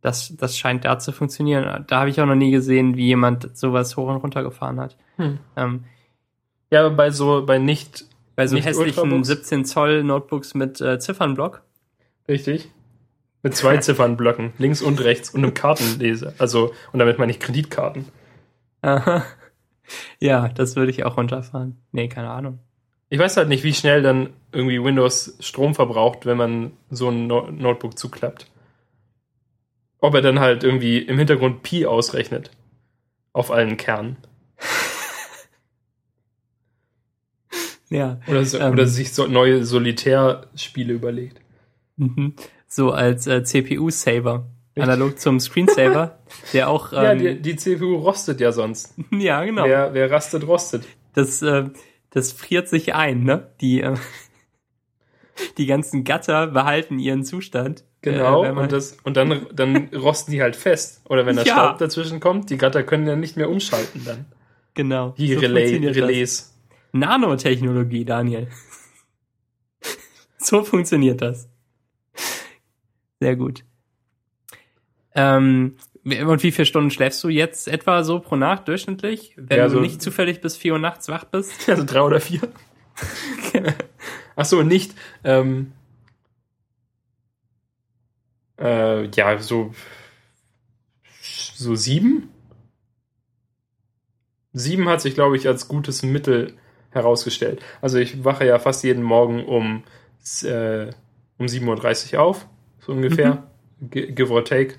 das, das scheint da zu funktionieren. Da habe ich auch noch nie gesehen, wie jemand sowas hoch und runter gefahren hat. Hm. Ähm, ja, aber bei so, bei nicht, bei so nicht hässlichen Ultrabooks. 17 Zoll Notebooks mit äh, Ziffernblock. Richtig. Mit zwei Ziffernblöcken, links und rechts und einem Kartenleser. Also, und damit meine ich Kreditkarten. Aha. Ja, das würde ich auch runterfahren. Nee, keine Ahnung. Ich weiß halt nicht, wie schnell dann irgendwie Windows Strom verbraucht, wenn man so ein no Notebook zuklappt. Ob er dann halt irgendwie im Hintergrund Pi ausrechnet. Auf allen Kernen. ja. Oder, so, ähm, oder sich so neue Solitärspiele überlegt. Mhm so als äh, CPU-Saver. Analog zum Screensaver, der auch. Ähm, ja, die, die, CPU rostet ja sonst. ja, genau. Wer, wer rastet, rostet. Das, äh, das friert sich ein, ne? Die, äh, die ganzen Gatter behalten ihren Zustand. Genau, äh, und, das, und dann, dann rosten die halt fest. Oder wenn der ja. Staub dazwischen kommt, die Gatter können ja nicht mehr umschalten dann. Genau. Die so Relais. Relais. Nanotechnologie, Daniel. so funktioniert das. Sehr gut. Ähm, und wie viele Stunden schläfst du jetzt etwa so pro Nacht durchschnittlich, wenn ja, du so nicht zufällig bis vier Uhr nachts wach bist? Also drei oder vier. Ach so, nicht. Ähm, äh, ja, so so sieben. Sieben hat sich, glaube ich, als gutes Mittel herausgestellt. Also ich wache ja fast jeden Morgen um, äh, um 7.30 Uhr auf so ungefähr, mhm. give or take.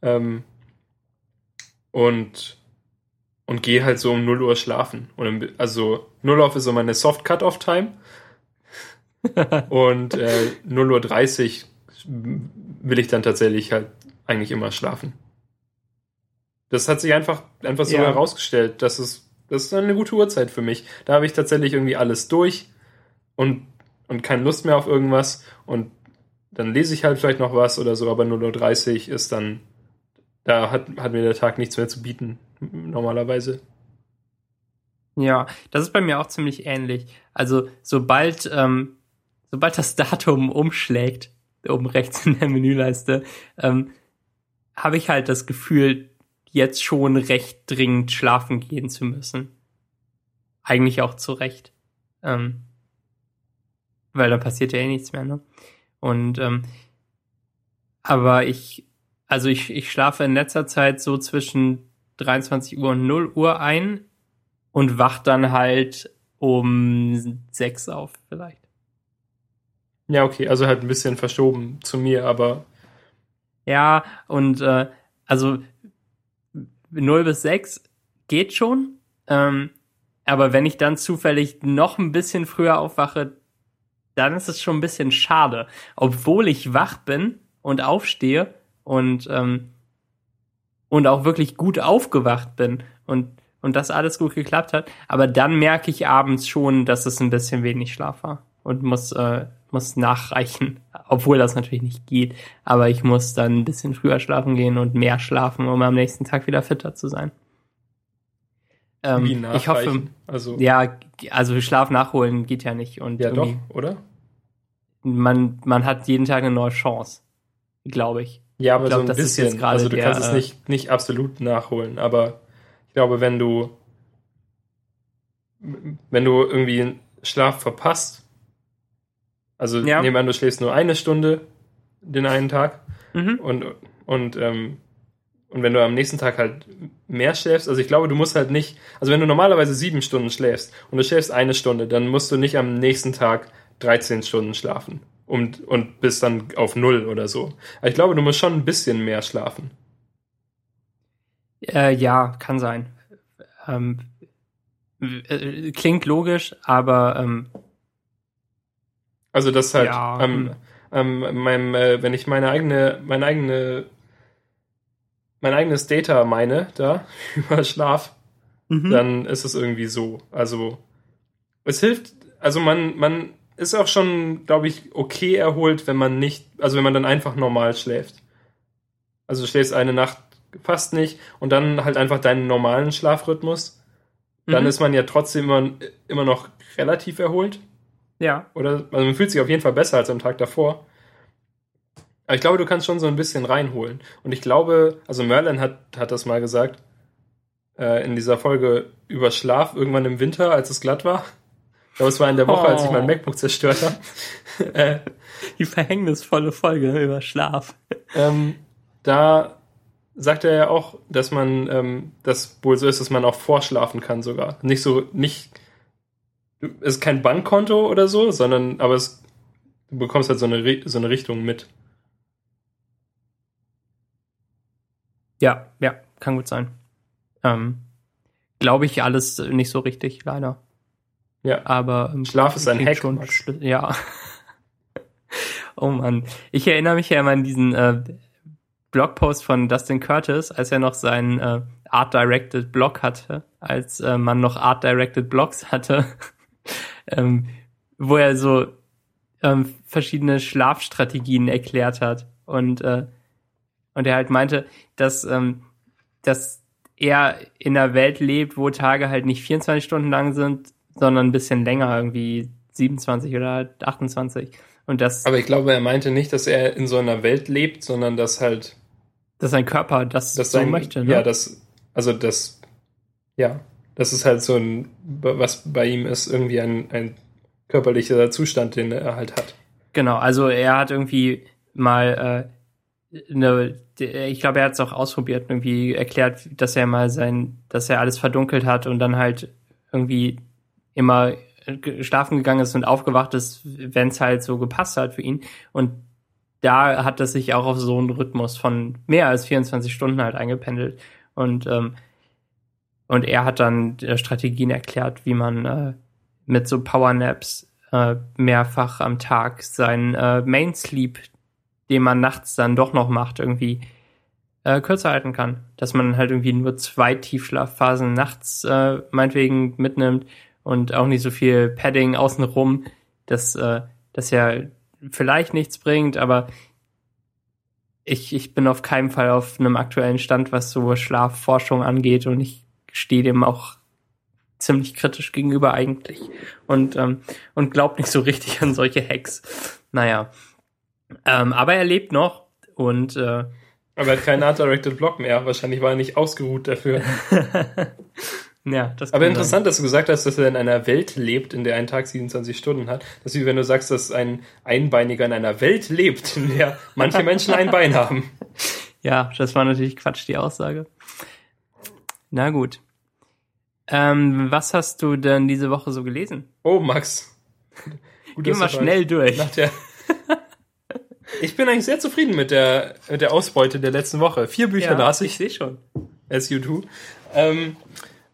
Ähm, und und gehe halt so um 0 Uhr schlafen. Und also 0 Uhr ist so meine Soft Cut-Off Time. und äh, 0 Uhr 30 will ich dann tatsächlich halt eigentlich immer schlafen. Das hat sich einfach, einfach so ja. herausgestellt, dass es, das ist eine gute Uhrzeit für mich. Da habe ich tatsächlich irgendwie alles durch und, und keine Lust mehr auf irgendwas und dann lese ich halt vielleicht noch was oder so, aber 0.30 Uhr ist dann, da hat, hat mir der Tag nichts mehr zu bieten, normalerweise. Ja, das ist bei mir auch ziemlich ähnlich. Also sobald, ähm, sobald das Datum umschlägt, oben rechts in der Menüleiste, ähm, habe ich halt das Gefühl, jetzt schon recht dringend schlafen gehen zu müssen. Eigentlich auch zu Recht. Ähm, weil da passiert ja eh nichts mehr, ne? Und ähm, aber ich, also ich, ich schlafe in letzter Zeit so zwischen 23 Uhr und 0 Uhr ein und wach dann halt um 6 auf vielleicht. Ja, okay, also halt ein bisschen verschoben zu mir, aber Ja, und äh, also 0 bis 6 geht schon. Ähm, aber wenn ich dann zufällig noch ein bisschen früher aufwache, dann ist es schon ein bisschen schade. Obwohl ich wach bin und aufstehe und, ähm, und auch wirklich gut aufgewacht bin und, und das alles gut geklappt hat. Aber dann merke ich abends schon, dass es ein bisschen wenig Schlaf war und muss, äh, muss nachreichen. Obwohl das natürlich nicht geht. Aber ich muss dann ein bisschen früher schlafen gehen und mehr schlafen, um am nächsten Tag wieder fitter zu sein. Ähm, wie ich hoffe, also ja, also Schlaf nachholen geht ja nicht. Und ja doch, oder? man, man hat jeden Tag eine neue Chance, glaube ich. Ja, aber Ich glaub, so ein das ist bisschen. jetzt gerade also du der, kannst es äh, nicht, nicht absolut nachholen, aber ich glaube, wenn du wenn du irgendwie Schlaf verpasst, also Ja. nehmen wir an, du schläfst nur eine Stunde den einen Tag Mhm. und und ähm, und wenn du am nächsten Tag halt mehr schläfst, also ich glaube, du musst halt nicht, also wenn du normalerweise sieben Stunden schläfst und du schläfst eine Stunde, dann musst du nicht am nächsten Tag 13 Stunden schlafen und, und bist dann auf null oder so. Aber ich glaube, du musst schon ein bisschen mehr schlafen. Äh, ja, kann sein. Ähm, äh, klingt logisch, aber ähm, Also das halt, Ja, ähm, ähm, meinem, äh, wenn ich meine eigene, meine eigene, mein eigenes Data meine, da, über Schlaf, mhm. dann ist es irgendwie so. Also es hilft, also man, man ist auch schon, glaube ich, okay erholt, wenn man nicht, also wenn man dann einfach normal schläft. Also du schläfst eine Nacht fast nicht und dann halt einfach deinen normalen Schlafrhythmus. Dann Mhm. ist man ja trotzdem immer, immer noch relativ erholt. ja, Oder also man fühlt sich auf jeden Fall besser als am Tag davor. Aber ich glaube, du kannst schon so ein bisschen reinholen. Und ich glaube, also Merlin hat, hat das mal gesagt, äh, in dieser Folge über Schlaf irgendwann im Winter, als es glatt war. Ich glaube, es war in der Woche, als ich mein Oh. MacBook zerstört habe. äh, die verhängnisvolle Folge über Schlaf. ähm, da sagt er ja auch, dass man ähm, das wohl so ist, dass man auch vorschlafen kann sogar. Nicht so, nicht, es ist kein Bankkonto oder so, sondern, aber es, du bekommst halt so eine, so eine Richtung mit. Ja, ja, kann gut sein. Ähm, glaube ich alles nicht so richtig, leider. Ja. Aber ähm, Schlaf ist ein Hack, schl- ja. oh Mann. Ich erinnere mich ja immer an diesen äh, Blogpost von Dustin Curtis, als er noch seinen äh, Art-Directed Blog hatte, als äh, man noch Art-Directed Blogs hatte, ähm, wo er so ähm, verschiedene Schlafstrategien erklärt hat. Und, äh, und er halt meinte, dass, ähm, dass er in einer Welt lebt, wo Tage halt nicht 24 Stunden lang sind, sondern ein bisschen länger, irgendwie 27 oder 28. Und das, Aber ich glaube, er meinte nicht, dass er in so einer Welt lebt, sondern dass halt, dass sein Körper das so sein, möchte. Ne? ja, das, also das, ja, das ist halt so ein, was bei ihm ist, irgendwie ein, ein körperlicher Zustand, den er halt hat. Genau, also er hat irgendwie mal äh, eine, ich glaube, er hat es auch ausprobiert, irgendwie erklärt, dass er mal sein, dass er alles verdunkelt hat und dann halt irgendwie immer äh, schlafen gegangen ist und aufgewacht ist, wenn es halt so gepasst hat für ihn. Und da hat das sich auch auf so einen Rhythmus von mehr als 24 Stunden halt eingependelt. Und, ähm, und er hat dann äh, Strategien erklärt, wie man äh, mit so Powernaps äh, mehrfach am Tag seinen äh, Main Sleep, den man nachts dann doch noch macht, irgendwie äh, kürzer halten kann. Dass man halt irgendwie nur zwei Tiefschlafphasen nachts äh, meinetwegen mitnimmt und auch nicht so viel Padding außenrum, dass äh, das ja vielleicht nichts bringt, aber ich, ich bin auf keinen Fall auf einem aktuellen Stand, was so Schlafforschung angeht und ich stehe dem auch ziemlich kritisch gegenüber eigentlich und ähm, und glaubt nicht so richtig an solche Hacks. Naja, ähm, aber er lebt noch und äh, Aber er hat keinen Art-Directed Block mehr. Wahrscheinlich war er nicht ausgeruht dafür. Ja, das Aber interessant, dass du gesagt hast, dass er in einer Welt lebt, in der ein Tag 27 Stunden hat. Das ist wie wenn du sagst, dass ein Einbeiniger in einer Welt lebt, in der manche Menschen ein Bein haben. Sein. Ja, das war natürlich Quatsch, die Aussage. Na gut. Ähm, was hast du denn diese Woche so gelesen? Oh, Max. Gut, Geh dass mal du schnell durch. Nach der ich bin eigentlich sehr zufrieden mit der, mit der Ausbeute der letzten Woche. Vier Bücher las ich, ich sehe schon. as you do. Ähm,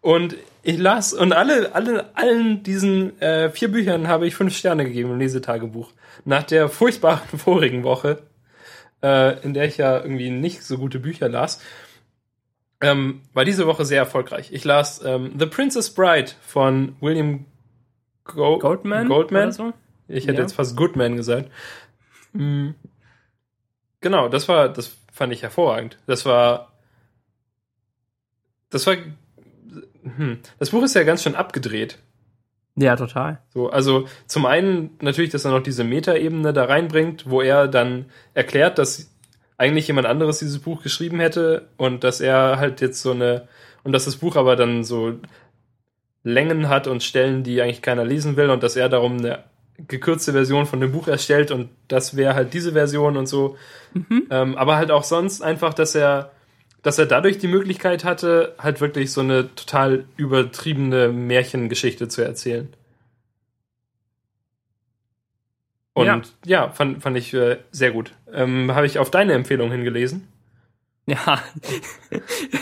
und ich las, und alle, alle, allen diesen äh, vier Büchern habe ich fünf Sterne gegeben im Lesetagebuch. Nach der furchtbaren vorigen Woche, äh, in der ich ja irgendwie nicht so gute Bücher las, ähm, war diese Woche sehr erfolgreich. Ich las ähm, The Princess Bride von William Go Goldman? Goldman. So? Ich hätte Ja. jetzt fast Goodman gesagt. Mm. Genau, das war, das fand ich hervorragend. Das war, das war, hm, das Buch ist ja ganz schön abgedreht. Ja, total. So, also zum einen natürlich, dass er noch diese Metaebene da reinbringt, wo er dann erklärt, dass eigentlich jemand anderes dieses Buch geschrieben hätte und dass er halt jetzt so eine und dass das Buch aber dann so Längen hat und Stellen, die eigentlich keiner lesen will und dass er darum eine gekürzte Version von dem Buch erstellt und das wäre halt diese Version und so. Ähm, aber halt auch sonst einfach, dass er dass er dadurch die Möglichkeit hatte, halt wirklich so eine total übertriebene Märchengeschichte zu erzählen. Und ja, Ja. fand, fand ich äh, sehr gut. Ähm, Habe ich auf deine Empfehlung hingelesen. Ja,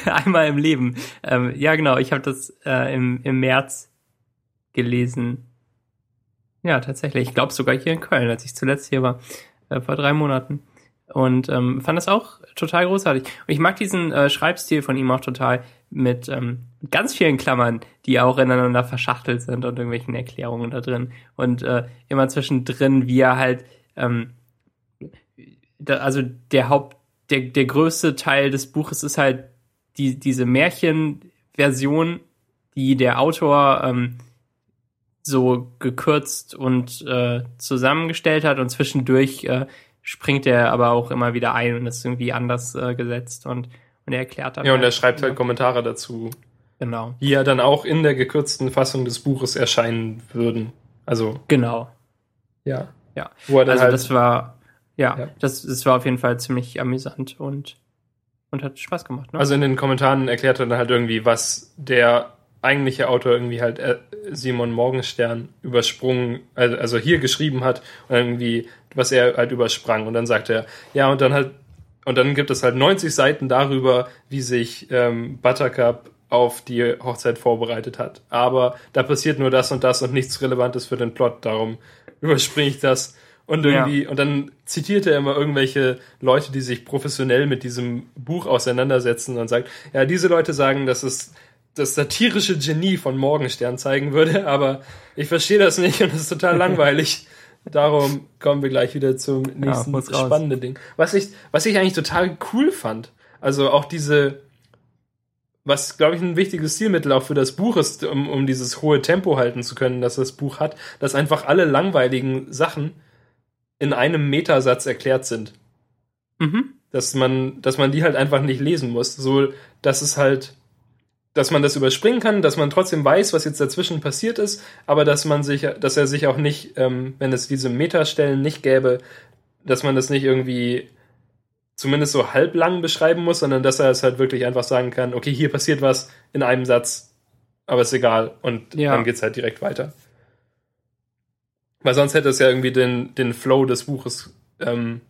einmal im Leben. Ähm, ja, genau, ich habe das äh, im, im März gelesen. Ja, tatsächlich. Ich glaube sogar hier in Köln, als ich zuletzt hier war, äh, vor drei Monaten. Und ähm, fand das auch total großartig. Und ich mag diesen äh, Schreibstil von ihm auch total mit ähm, ganz vielen Klammern, die auch ineinander verschachtelt sind und irgendwelchen Erklärungen da drin. Und äh, immer zwischendrin, wie er halt, ähm, da, also der Haupt, der, der größte Teil des Buches ist halt die, diese Märchenversion, die der Autor ähm, so gekürzt und äh, zusammengestellt hat und zwischendurch äh, springt er aber auch immer wieder ein und ist irgendwie anders äh, gesetzt und, und er erklärt dann. Ja, und er halt, schreibt halt Kommentare dazu, Genau. die ja dann auch in der gekürzten Fassung des Buches erscheinen würden. Also, Genau. ja. Ja. Wo er dann Also halt, das war, ja, Ja. Das, das war auf jeden Fall ziemlich amüsant und, und hat Spaß gemacht. Ne? Also in den Kommentaren erklärt er dann halt irgendwie, was der eigentliche Autor irgendwie halt äh, Simon Morgenstern übersprungen, also, also hier geschrieben hat und irgendwie, was er halt übersprang. Und dann sagt er, ja, und dann halt, und dann gibt es halt 90 Seiten darüber, wie sich ähm, Buttercup auf die Hochzeit vorbereitet hat. Aber da passiert nur das und das und nichts Relevantes für den Plot, darum überspringe ich das. Und irgendwie, und dann zitiert er immer irgendwelche Leute, die sich professionell mit diesem Buch auseinandersetzen und sagt, ja, diese Leute sagen, dass es das satirische Genie von Morgenstern zeigen würde, aber ich verstehe das nicht und es ist total langweilig. Darum kommen wir gleich wieder zum nächsten raus. spannenden Ding. Was ich, was ich eigentlich total cool fand, also auch diese, was glaube ich ein wichtiges Stilmittel auch für das Buch ist, um, um dieses hohe Tempo halten zu können, dass das Buch hat, dass einfach alle langweiligen Sachen in einem Metasatz erklärt sind Mhm. dass man, dass man die halt einfach nicht lesen muss. So, dass es halt, dass man das überspringen kann, dass man trotzdem weiß, was jetzt dazwischen passiert ist, aber dass man sich, dass er sich auch nicht, ähm, wenn es diese Metastellen nicht gäbe, dass man das nicht irgendwie zumindest so halblang beschreiben muss, sondern dass er es halt wirklich einfach sagen kann, okay, hier passiert was in einem Satz, aber ist egal und Ja. dann geht's halt direkt weiter. Weil sonst hätte es ja irgendwie den, den Flow des Buches ähm,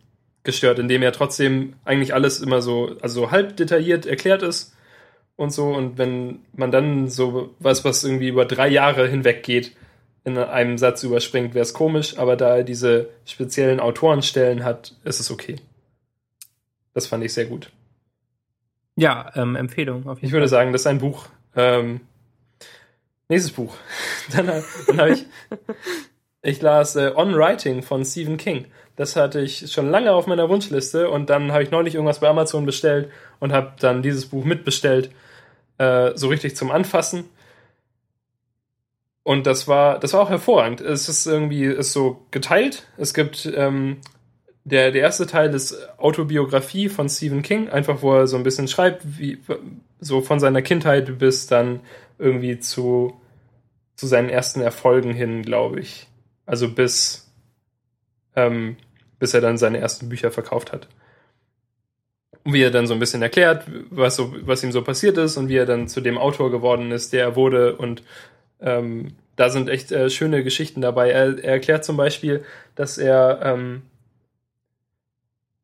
gestört, indem ja trotzdem eigentlich alles immer so, also halb detailliert erklärt ist und so. Und wenn man dann so was, was irgendwie über drei Jahre hinweg geht, in einem Satz überspringt, wäre es komisch, aber da er diese speziellen Autorenstellen hat, ist es okay. Das fand ich sehr gut. Ja, ähm, Empfehlung auf jeden Ich würde sagen, das ist ein Buch. Ähm, nächstes Buch. dann dann habe ich, ich las äh, On Writing von Stephen King. Das hatte ich schon lange auf meiner Wunschliste und dann habe ich neulich irgendwas bei Amazon bestellt und habe dann dieses Buch mitbestellt, äh, so richtig zum Anfassen. Und das war, das war auch hervorragend. Es ist irgendwie, ist so geteilt. Es gibt ähm, der, der erste Teil ist Autobiografie von Stephen King, einfach wo er so ein bisschen schreibt, wie so von seiner Kindheit bis dann irgendwie zu, zu seinen ersten Erfolgen hin, glaube ich. Also bis, ähm, bis er dann seine ersten Bücher verkauft hat. Und wie er dann so ein bisschen erklärt, was, so, was ihm so passiert ist und wie er dann zu dem Autor geworden ist, der er wurde. Und ähm, da sind echt äh, schöne Geschichten dabei. Er, er, erklärt zum Beispiel, dass er, ähm,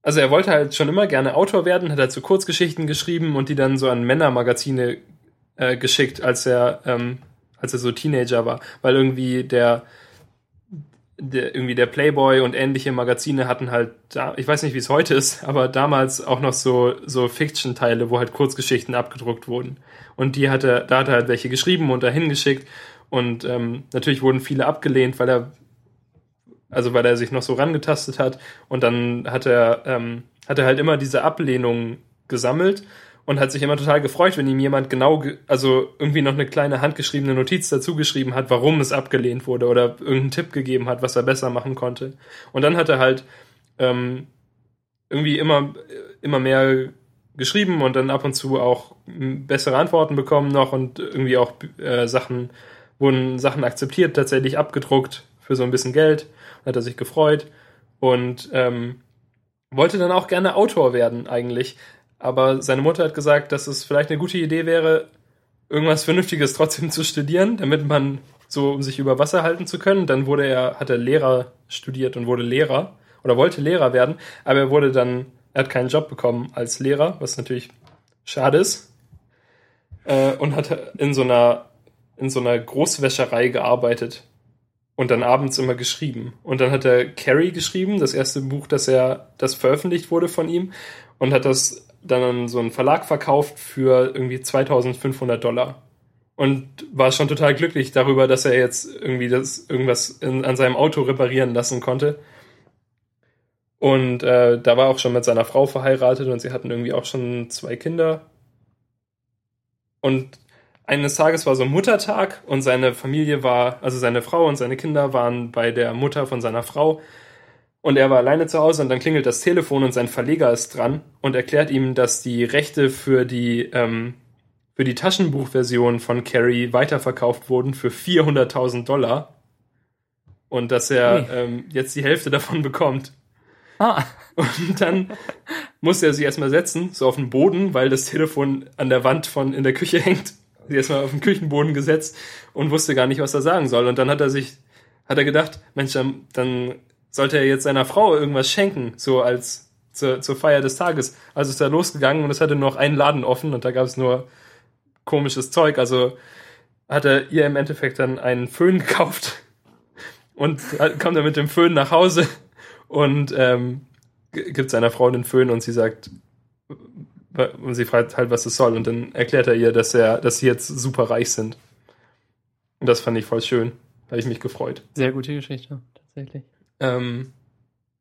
also er wollte halt schon immer gerne Autor werden, hat halt so Kurzgeschichten geschrieben und die dann so an Männermagazine äh, geschickt, als er, ähm, als er so Teenager war, weil irgendwie der der, irgendwie der Playboy und ähnliche Magazine hatten halt da, ich weiß nicht, wie es heute ist, aber damals auch noch so, so Fiction-Teile, wo halt Kurzgeschichten abgedruckt wurden. Und die hatte, da hat er halt welche geschrieben und dahin geschickt. Und ähm, natürlich wurden viele abgelehnt, weil er, also weil er sich noch so rangetastet hat. Und dann hat er, ähm, hat er halt immer diese Ablehnung gesammelt und hat sich immer total gefreut, wenn ihm jemand genau, also irgendwie noch eine kleine handgeschriebene Notiz dazu geschrieben hat, warum es abgelehnt wurde oder irgendeinen Tipp gegeben hat, was er besser machen konnte. Und dann hat er halt ähm, irgendwie immer, immer mehr geschrieben und dann ab und zu auch bessere Antworten bekommen noch und irgendwie auch äh, Sachen, wurden Sachen akzeptiert, tatsächlich abgedruckt für so ein bisschen Geld. Hat er sich gefreut und ähm, wollte dann auch gerne Autor werden eigentlich. Aber seine Mutter hat gesagt, dass es vielleicht eine gute Idee wäre, irgendwas Vernünftiges trotzdem zu studieren, damit man so, um sich über Wasser halten zu können. Dann wurde er, hat er Lehrer studiert und wurde Lehrer oder wollte Lehrer werden, aber er wurde dann, er hat keinen Job bekommen als Lehrer, was natürlich schade ist. Äh, und hat in so einer, in so einer Großwäscherei gearbeitet und dann abends immer geschrieben. Und dann hat er Carrie geschrieben, das erste Buch, das er, das veröffentlicht wurde von ihm, und hat das dann an so einen Verlag verkauft für irgendwie 2500 Dollar. Und war schon total glücklich darüber, dass er jetzt irgendwie das irgendwas in, an seinem Auto reparieren lassen konnte. Und äh, da war auch schon mit seiner Frau verheiratet und sie hatten irgendwie auch schon zwei Kinder. Und eines Tages war so Muttertag und seine Familie war, also seine Frau und seine Kinder waren bei der Mutter von seiner Frau und er war alleine zu Hause und dann klingelt das Telefon und sein Verleger ist dran und erklärt ihm, dass die Rechte für die, ähm, für die Taschenbuchversion von Carrie weiterverkauft wurden für 400.000 Dollar und dass er hey. ähm, jetzt die Hälfte davon bekommt. Ah. Und dann muss er sich erstmal setzen, so auf den Boden, weil das Telefon an der Wand von in der Küche hängt. Sie erstmal auf den Küchenboden gesetzt und wusste gar nicht, was er sagen soll. Und dann hat er sich, hat er gedacht, Mensch, dann, dann sollte er jetzt seiner Frau irgendwas schenken, so als zur, zur Feier des Tages. Also ist er losgegangen und es hatte noch einen Laden offen und da gab es nur komisches Zeug. Also hat er ihr im Endeffekt dann einen Föhn gekauft und kommt dann mit dem Föhn nach Hause und ähm, gibt seiner Frau den Föhn und sie sagt, und sie fragt halt, was es soll. Und dann erklärt er ihr, dass er, dass sie jetzt super reich sind. Und das fand ich voll schön. Da habe ich mich gefreut. Sehr gute Geschichte, tatsächlich. Ähm,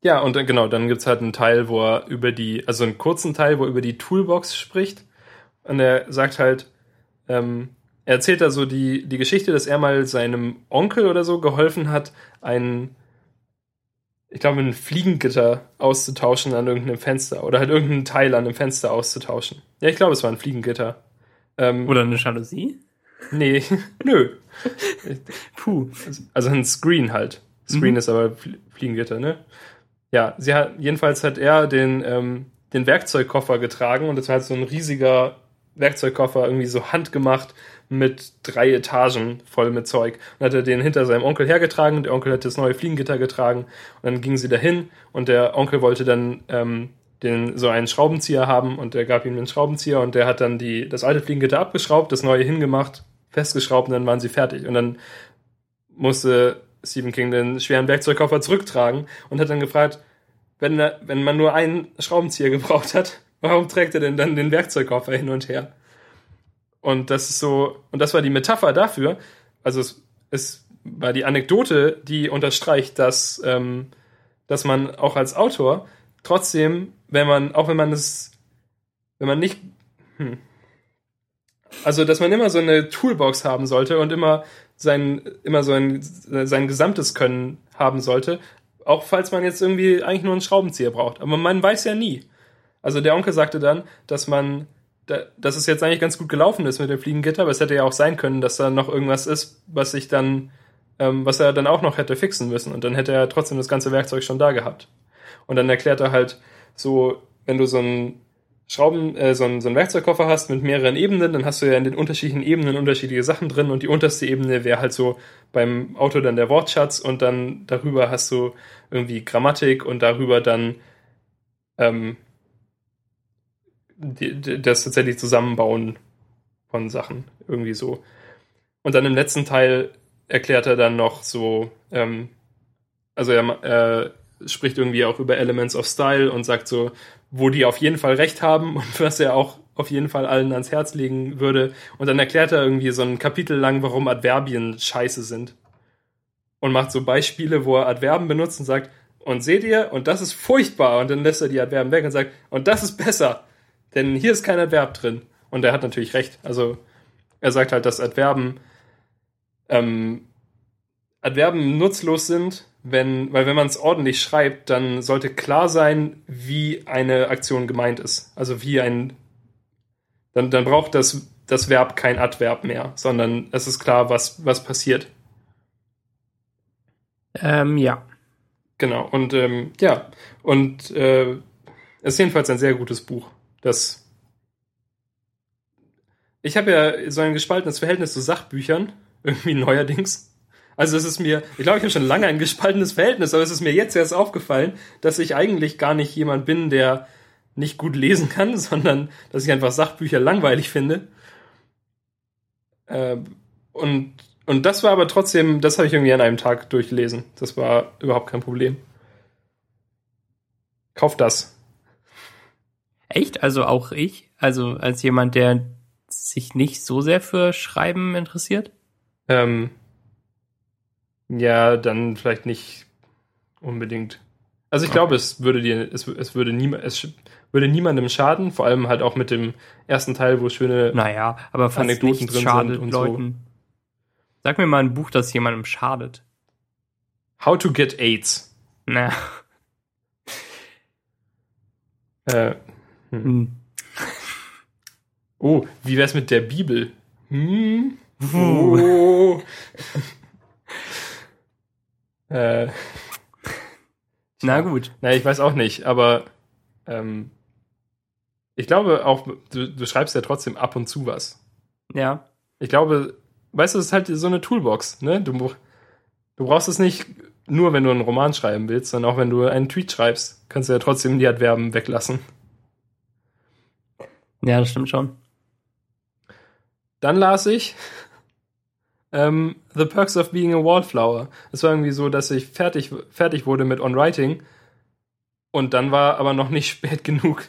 ja, und genau, dann gibt's halt einen Teil, wo er über die, also einen kurzen Teil, wo er über die Toolbox spricht. Und er sagt halt, ähm, er erzählt da so die, die Geschichte, dass er mal seinem Onkel oder so geholfen hat, ein, ich glaube, ein Fliegengitter auszutauschen an irgendeinem Fenster oder halt irgendeinen Teil an einem Fenster auszutauschen. Ja, ich glaube, es war ein Fliegengitter. Ähm, oder eine Jalousie? Nee, nö. Puh. Also ein Screen halt. Screen mhm. ist aber Fliegengitter, ne? Ja, sie hat, jedenfalls hat er den, ähm, den Werkzeugkoffer getragen und das war halt so ein riesiger Werkzeugkoffer, irgendwie so handgemacht mit drei Etagen voll mit Zeug. Und hat er den hinter seinem Onkel hergetragen und der Onkel hat das neue Fliegengitter getragen und dann gingen sie dahin und der Onkel wollte dann ähm, den, so einen Schraubenzieher haben und der gab ihm den Schraubenzieher und der hat dann die, das alte Fliegengitter abgeschraubt, das neue hingemacht, festgeschraubt und dann waren sie fertig. Und dann musste Stephen King den schweren Werkzeugkoffer zurücktragen und hat dann gefragt, wenn, wenn man nur einen Schraubenzieher gebraucht hat, warum trägt er denn dann den Werkzeugkoffer hin und her? Und das ist so, und das war die Metapher dafür, also es, es war die Anekdote, die unterstreicht, dass, ähm, dass man auch als Autor trotzdem, wenn man, auch wenn man es, wenn man nicht, hm, also dass man immer so eine Toolbox haben sollte und immer sein, immer so ein, sein gesamtes Können haben sollte. Auch falls man jetzt irgendwie eigentlich nur einen Schraubenzieher braucht. Aber man weiß ja nie. Also der Onkel sagte dann, dass man da, dass es jetzt eigentlich ganz gut gelaufen ist mit dem Fliegengitter, aber es hätte ja auch sein können, dass da noch irgendwas ist, was sich dann, ähm, was er dann auch noch hätte fixen müssen. Und dann hätte er trotzdem das ganze Werkzeug schon da gehabt. Und dann erklärt er halt so, wenn du so ein Schrauben, äh, so, ein, so ein Werkzeugkoffer hast mit mehreren Ebenen, dann hast du ja in den unterschiedlichen Ebenen unterschiedliche Sachen drin und die unterste Ebene wäre halt so beim Auto dann der Wortschatz und dann darüber hast du irgendwie Grammatik und darüber dann ähm, die, die, das tatsächlich Zusammenbauen von Sachen irgendwie so. Und dann im letzten Teil erklärt er dann noch so, ähm, also er, er spricht irgendwie auch über Elements of Style und sagt so, wo die auf jeden Fall recht haben und was er auch auf jeden Fall allen ans Herz legen würde. Und dann erklärt er irgendwie so ein Kapitel lang, warum Adverbien scheiße sind. Und macht so Beispiele, wo er Adverben benutzt und sagt, und seht ihr, und das ist furchtbar. Und dann lässt er die Adverben weg und sagt, und das ist besser. Denn hier ist kein Adverb drin. Und er hat natürlich recht. Also er sagt halt, dass Adverben, ähm, Adverben nutzlos sind, wenn, weil wenn man es ordentlich schreibt, dann sollte klar sein, wie eine Aktion gemeint ist. Also wie ein, dann, dann braucht das, das Verb kein Adverb mehr, sondern es ist klar, was, was passiert. Ähm, ja. Genau, und ähm, ja, und äh, es ist jedenfalls ein sehr gutes Buch. Das ich habe ja so ein gespaltenes Verhältnis zu Sachbüchern, irgendwie neuerdings. Also es ist mir, ich glaube, ich habe schon lange ein gespaltenes Verhältnis, aber es ist mir jetzt erst aufgefallen, dass ich eigentlich gar nicht jemand bin, der nicht gut lesen kann, sondern dass ich einfach Sachbücher langweilig finde. Äh, und, und das war aber trotzdem, das habe ich irgendwie an einem Tag durchgelesen. Das war überhaupt kein Problem. Kauf das. Echt? Also auch ich? Also als jemand, der sich nicht so sehr für Schreiben interessiert? Ähm, ja, dann vielleicht nicht unbedingt. Also ich okay. glaube, es würde dir, es, es würde nie, es würde niemandem schaden, vor allem halt auch mit dem ersten Teil, wo schöne naja, aber fast Anekdoten drin schadet sind und Leuten. so. Sag mir mal ein Buch, das jemandem schadet. How to get AIDS. Na. Äh, hm. hm. Oh, wie wär's mit der Bibel? Hm? Oh. Äh, Na gut. Na, ich weiß auch nicht, aber ähm, ich glaube auch, du, du schreibst ja trotzdem ab und zu was. Ja. Ich glaube, weißt du, es ist halt so eine Toolbox, ne? Du, du brauchst es nicht nur, wenn du einen Roman schreiben willst, sondern auch wenn du einen Tweet schreibst, kannst du ja trotzdem die Adverben weglassen. Ja, das stimmt schon. Dann las ich ähm, The Perks of Being a Wallflower. Es war irgendwie so, dass ich fertig, fertig wurde mit On Writing und dann war aber noch nicht spät genug.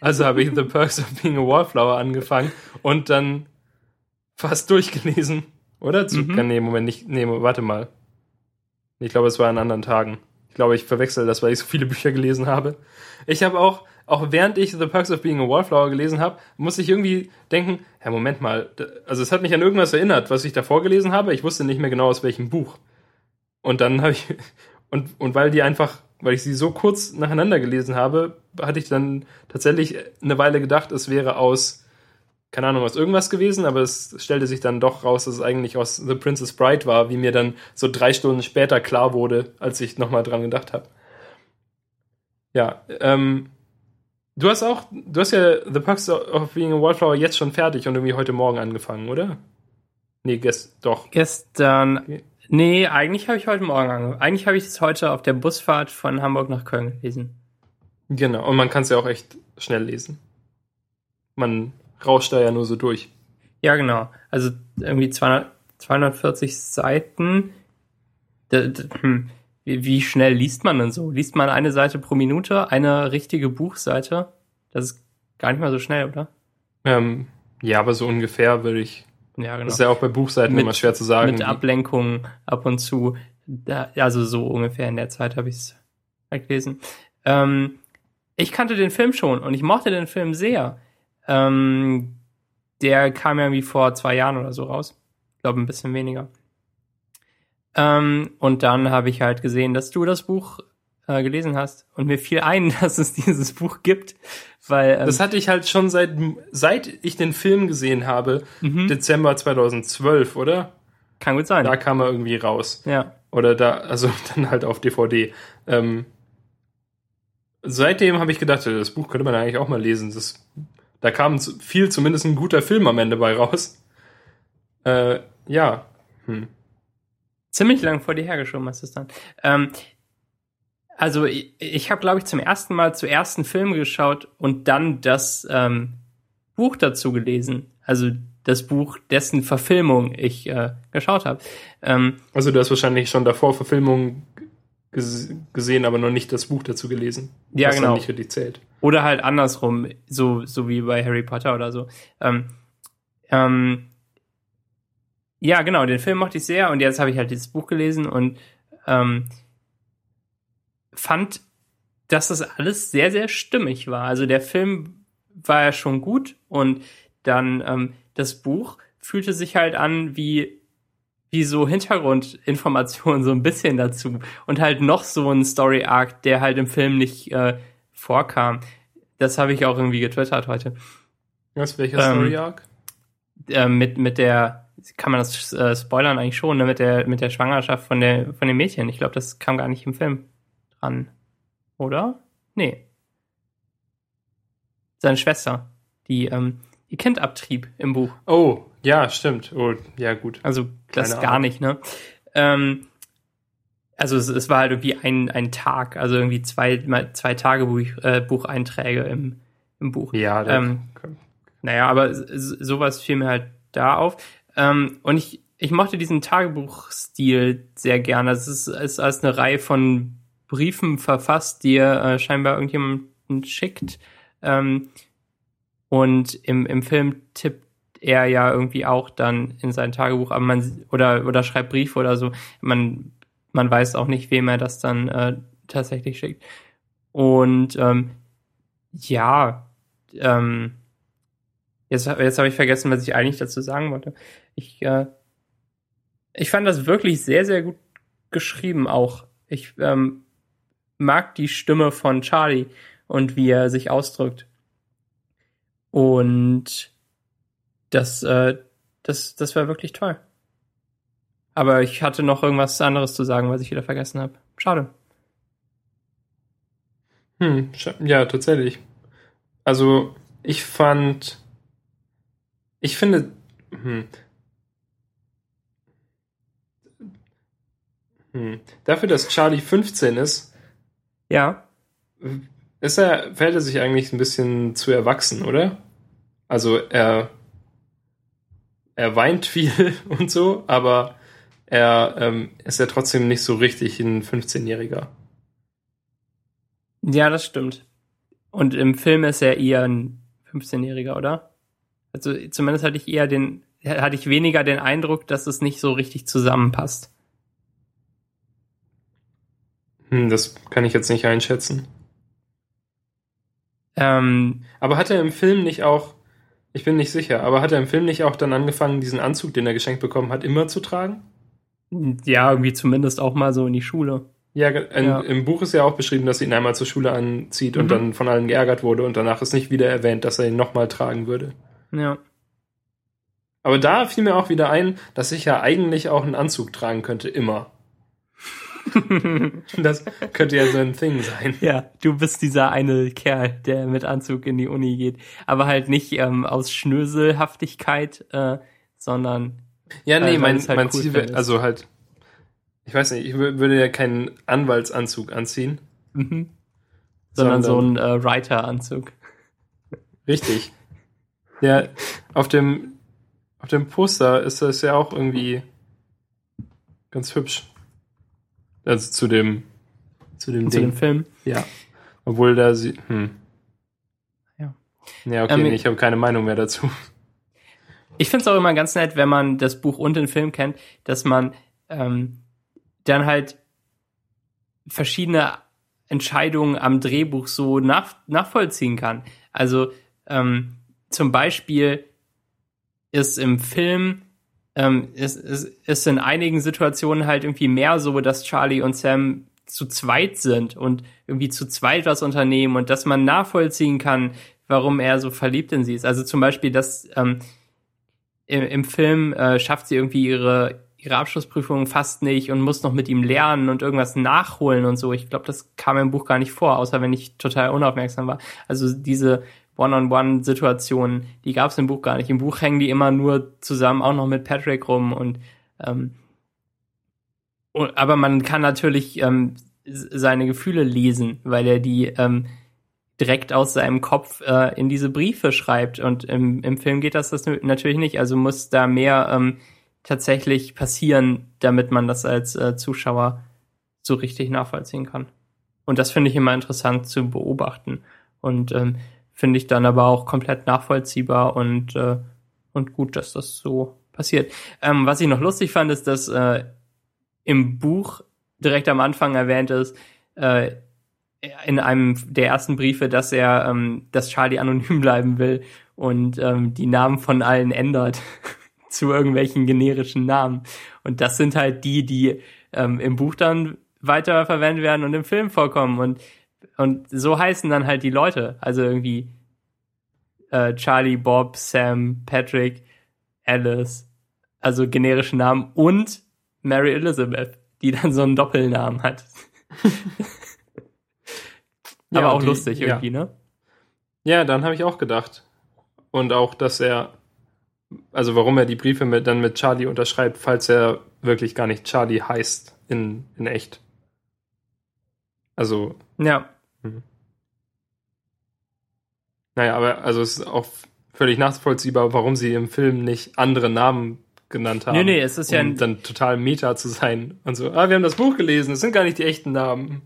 Also habe ich The Perks of Being a Wallflower angefangen und dann fast durchgelesen. Oder? Zu, mhm. Nee, Moment, nicht. Nee, warte mal. Ich glaube, es war an anderen Tagen. Ich glaube, ich verwechsel das, weil ich so viele Bücher gelesen habe. Ich habe auch auch während ich The Perks of Being a Wallflower gelesen habe, muss ich irgendwie denken, ja, Moment mal, also es hat mich an irgendwas erinnert, was ich davor gelesen habe. Ich wusste nicht mehr genau aus welchem Buch. Und dann habe ich, und, und weil die einfach, weil ich sie so kurz nacheinander gelesen habe, hatte ich dann tatsächlich eine Weile gedacht, es wäre aus, keine Ahnung, aus irgendwas gewesen, aber es stellte sich dann doch raus, dass es eigentlich aus The Princess Bride war, wie mir dann so drei Stunden später klar wurde, als ich nochmal dran gedacht habe. Ja, ähm, Du hast auch, du hast ja The Perks of Being a Wallflower jetzt schon fertig und irgendwie heute Morgen angefangen, oder? Nee, gest doch. Gestern. Okay. Nee, eigentlich habe ich heute Morgen angefangen. Eigentlich habe ich es heute auf der Busfahrt von Hamburg nach Köln gelesen. Genau, und man kann es ja auch echt schnell lesen. Man rauscht da ja nur so durch. Ja, genau. Also irgendwie 200, 240 Seiten. D hm. Wie, wie schnell liest man denn so? Liest man eine Seite pro Minute, eine richtige Buchseite? Das ist gar nicht mal so schnell, oder? Ähm, ja, aber so ungefähr würde ich. Ja, genau. Das ist ja auch bei Buchseiten mit, immer schwer zu sagen. Mit Ablenkungen ab und zu. Da, also so ungefähr in der Zeit habe ich es halt gelesen. Ähm, ich kannte den Film schon und ich mochte den Film sehr. Ähm, der kam ja irgendwie vor zwei Jahren oder so raus. Ich glaube, ein bisschen weniger. Ähm, und dann habe ich halt gesehen, dass du das Buch äh, gelesen hast. Und mir fiel ein, dass es dieses Buch gibt, weil ähm, Das hatte ich halt schon seit, seit ich den Film gesehen habe, Mhm. Dezember 2012, oder? kann gut sein. Da kam er irgendwie raus. ja. Oder da, also dann halt auf DVD. Ähm, seitdem habe ich gedacht, das Buch könnte man eigentlich auch mal lesen. Das, da kam viel, zumindest ein guter Film am Ende bei raus. Äh, ja. Hm. Ziemlich lang vor dir hergeschoben hast du es dann. Ähm, also ich, ich habe, glaube ich, zum ersten Mal zu ersten Film geschaut und dann das ähm, Buch dazu gelesen. Also das Buch, dessen Verfilmung ich äh, geschaut habe. Ähm, Also du hast wahrscheinlich schon davor Verfilmungen ges gesehen, aber noch nicht das Buch dazu gelesen. Ja, genau. nicht richtig zählt. Oder halt andersrum, so, so wie bei Harry Potter oder so. Ähm, ähm, ja, genau, den Film mochte ich sehr und jetzt habe ich halt dieses Buch gelesen und ähm, fand, dass das alles sehr, sehr stimmig war. Also der Film war ja schon gut und dann ähm, das Buch fühlte sich halt an wie wie so Hintergrundinformationen so ein bisschen dazu und halt noch so ein Story Arc, der halt im Film nicht äh, vorkam. Das habe ich auch irgendwie getwittert heute. Was, welcher Ähm, Story Arc? Äh, mit mit der kann man das äh, spoilern eigentlich schon, ne? mit der mit der Schwangerschaft von der von dem Mädchen. Ich glaube, das kam gar nicht im Film dran, oder? Nee. Seine Schwester, die ähm, ihr Kind abtrieb im Buch. Oh, ja, stimmt. Oh, ja, gut. Also das Keine gar Ahnung. nicht, ne? Ähm, also es, es war halt irgendwie ein, ein Tag, also irgendwie zwei, zwei Tagebuch, äh, Bucheinträge im, im Buch. Ja, der, Ähm, Naja, aber sowas fiel mir halt da auf. Ähm, und ich, ich mochte diesen Tagebuchstil sehr gerne. Es ist, ist als eine Reihe von Briefen verfasst, die er äh, scheinbar irgendjemandem schickt. Ähm, und im, im Film tippt er ja irgendwie auch dann in sein Tagebuch, aber man oder oder schreibt Briefe oder so. Man man weiß auch nicht, wem er das dann äh, tatsächlich schickt. Und ähm, ja, ähm, jetzt jetzt habe ich vergessen, was ich eigentlich dazu sagen wollte. Ich äh, ich fand das wirklich sehr sehr gut geschrieben auch. Ich ähm, mag die Stimme von Charlie und wie er sich ausdrückt. Und das, äh, das, das war wirklich toll. Aber ich hatte noch irgendwas anderes zu sagen, was ich wieder vergessen habe. Schade. Hm, ja, tatsächlich. Also, ich fand. Ich finde. Hm, hm, dafür, dass Charlie 15 ist, Ja, ist er, verhält er sich eigentlich ein bisschen zu erwachsen, oder? Also, er. Er weint viel und so, aber er ähm, ist ja trotzdem nicht so richtig ein 15-Jähriger. ja, das stimmt. Und im Film ist er eher ein 15-Jähriger, oder? Also zumindest hatte ich eher den, hatte ich weniger den Eindruck, dass es nicht so richtig zusammenpasst. Hm, das kann ich jetzt nicht einschätzen. Ähm, Aber hat er im Film nicht auch, ich bin nicht sicher, aber hat er im Film nicht auch dann angefangen, diesen Anzug, den er geschenkt bekommen hat, immer zu tragen? ja, irgendwie zumindest auch mal so in die Schule. Ja, in, Ja. im Buch ist ja auch beschrieben, dass er ihn einmal zur Schule anzieht und Mhm. dann von allen geärgert wurde und danach ist nicht wieder erwähnt, dass er ihn nochmal tragen würde. Ja. Aber da fiel mir auch wieder ein, dass ich ja eigentlich auch einen Anzug tragen könnte, immer. Das könnte ja so ein Thing sein. Ja, du bist dieser eine Kerl, der mit Anzug in die Uni geht. Aber halt nicht ähm, aus Schnöselhaftigkeit, äh, sondern Ja, Äh, nee, weil mein, halt mein cool Ziel wäre, also halt, ich weiß nicht, ich wür- würde ja keinen Anwaltsanzug anziehen. mhm. sondern, so Sondern- ein äh, Writer-Anzug. Richtig. Ja, auf dem, auf dem Poster ist das ja auch irgendwie ganz hübsch. Also zu dem, zu dem Zu Ding. dem Film. Ja. Obwohl da sie, hm. Ja. Ja, okay, Ähm, nee, ich habe keine Meinung mehr dazu. Ich finde es auch immer ganz nett, wenn man das Buch und den Film kennt, dass man ähm, dann halt verschiedene Entscheidungen am Drehbuch so nach, nachvollziehen kann. Also ähm, zum Beispiel ist im Film ähm, ist, ist, ist in einigen Situationen halt irgendwie mehr so, dass Charlie und Sam zu zweit sind und irgendwie zu zweit was unternehmen und dass man nachvollziehen kann, warum er so verliebt in sie ist. Also zum Beispiel, dass ähm, im, im Film äh, schafft sie irgendwie ihre ihre Abschlussprüfung fast nicht und muss noch mit ihm lernen und irgendwas nachholen und so. Ich glaube, das kam im Buch gar nicht vor, außer wenn ich total unaufmerksam war. Also diese One-on-One-Situationen, die gab es im Buch gar nicht. Im Buch hängen die immer nur zusammen, auch noch mit Patrick rum und ähm, aber man kann natürlich ähm, seine Gefühle lesen, weil er die ähm, direkt aus seinem Kopf äh, in diese Briefe schreibt. Und im, im Film geht das, das natürlich nicht. Also muss da mehr ähm, tatsächlich passieren, damit man das als äh, Zuschauer so richtig nachvollziehen kann. Und das finde ich immer interessant zu beobachten. Und ähm, finde ich dann aber auch komplett nachvollziehbar und, äh, und gut, dass das so passiert. Ähm, was ich noch lustig fand, ist, dass äh, im Buch direkt am Anfang erwähnt ist, äh, in einem der ersten Briefe, dass er, ähm, dass Charlie anonym bleiben will und ähm, die Namen von allen ändert. zu irgendwelchen generischen Namen. Und das sind halt die, die ähm, im Buch dann weiter verwendet werden und im Film vorkommen. Und, und so heißen dann halt die Leute. Also irgendwie äh, Charlie, Bob, Sam, Patrick, Alice. Also generische Namen und Mary Elizabeth, die dann so einen Doppelnamen hat. Aber ja, auch die, lustig irgendwie, ja. ne? Ja, dann habe ich auch gedacht. Und auch, dass er also warum er die Briefe mit, dann mit Charlie unterschreibt, falls er wirklich gar nicht Charlie heißt in, in echt. Also. Ja. Mh. Naja, aber also es ist auch völlig nachvollziehbar, warum sie im Film nicht andere Namen genannt haben. Nee, nee, es ist um ja dann total meta zu sein und so, ah, wir haben das Buch gelesen, es sind gar nicht die echten Namen.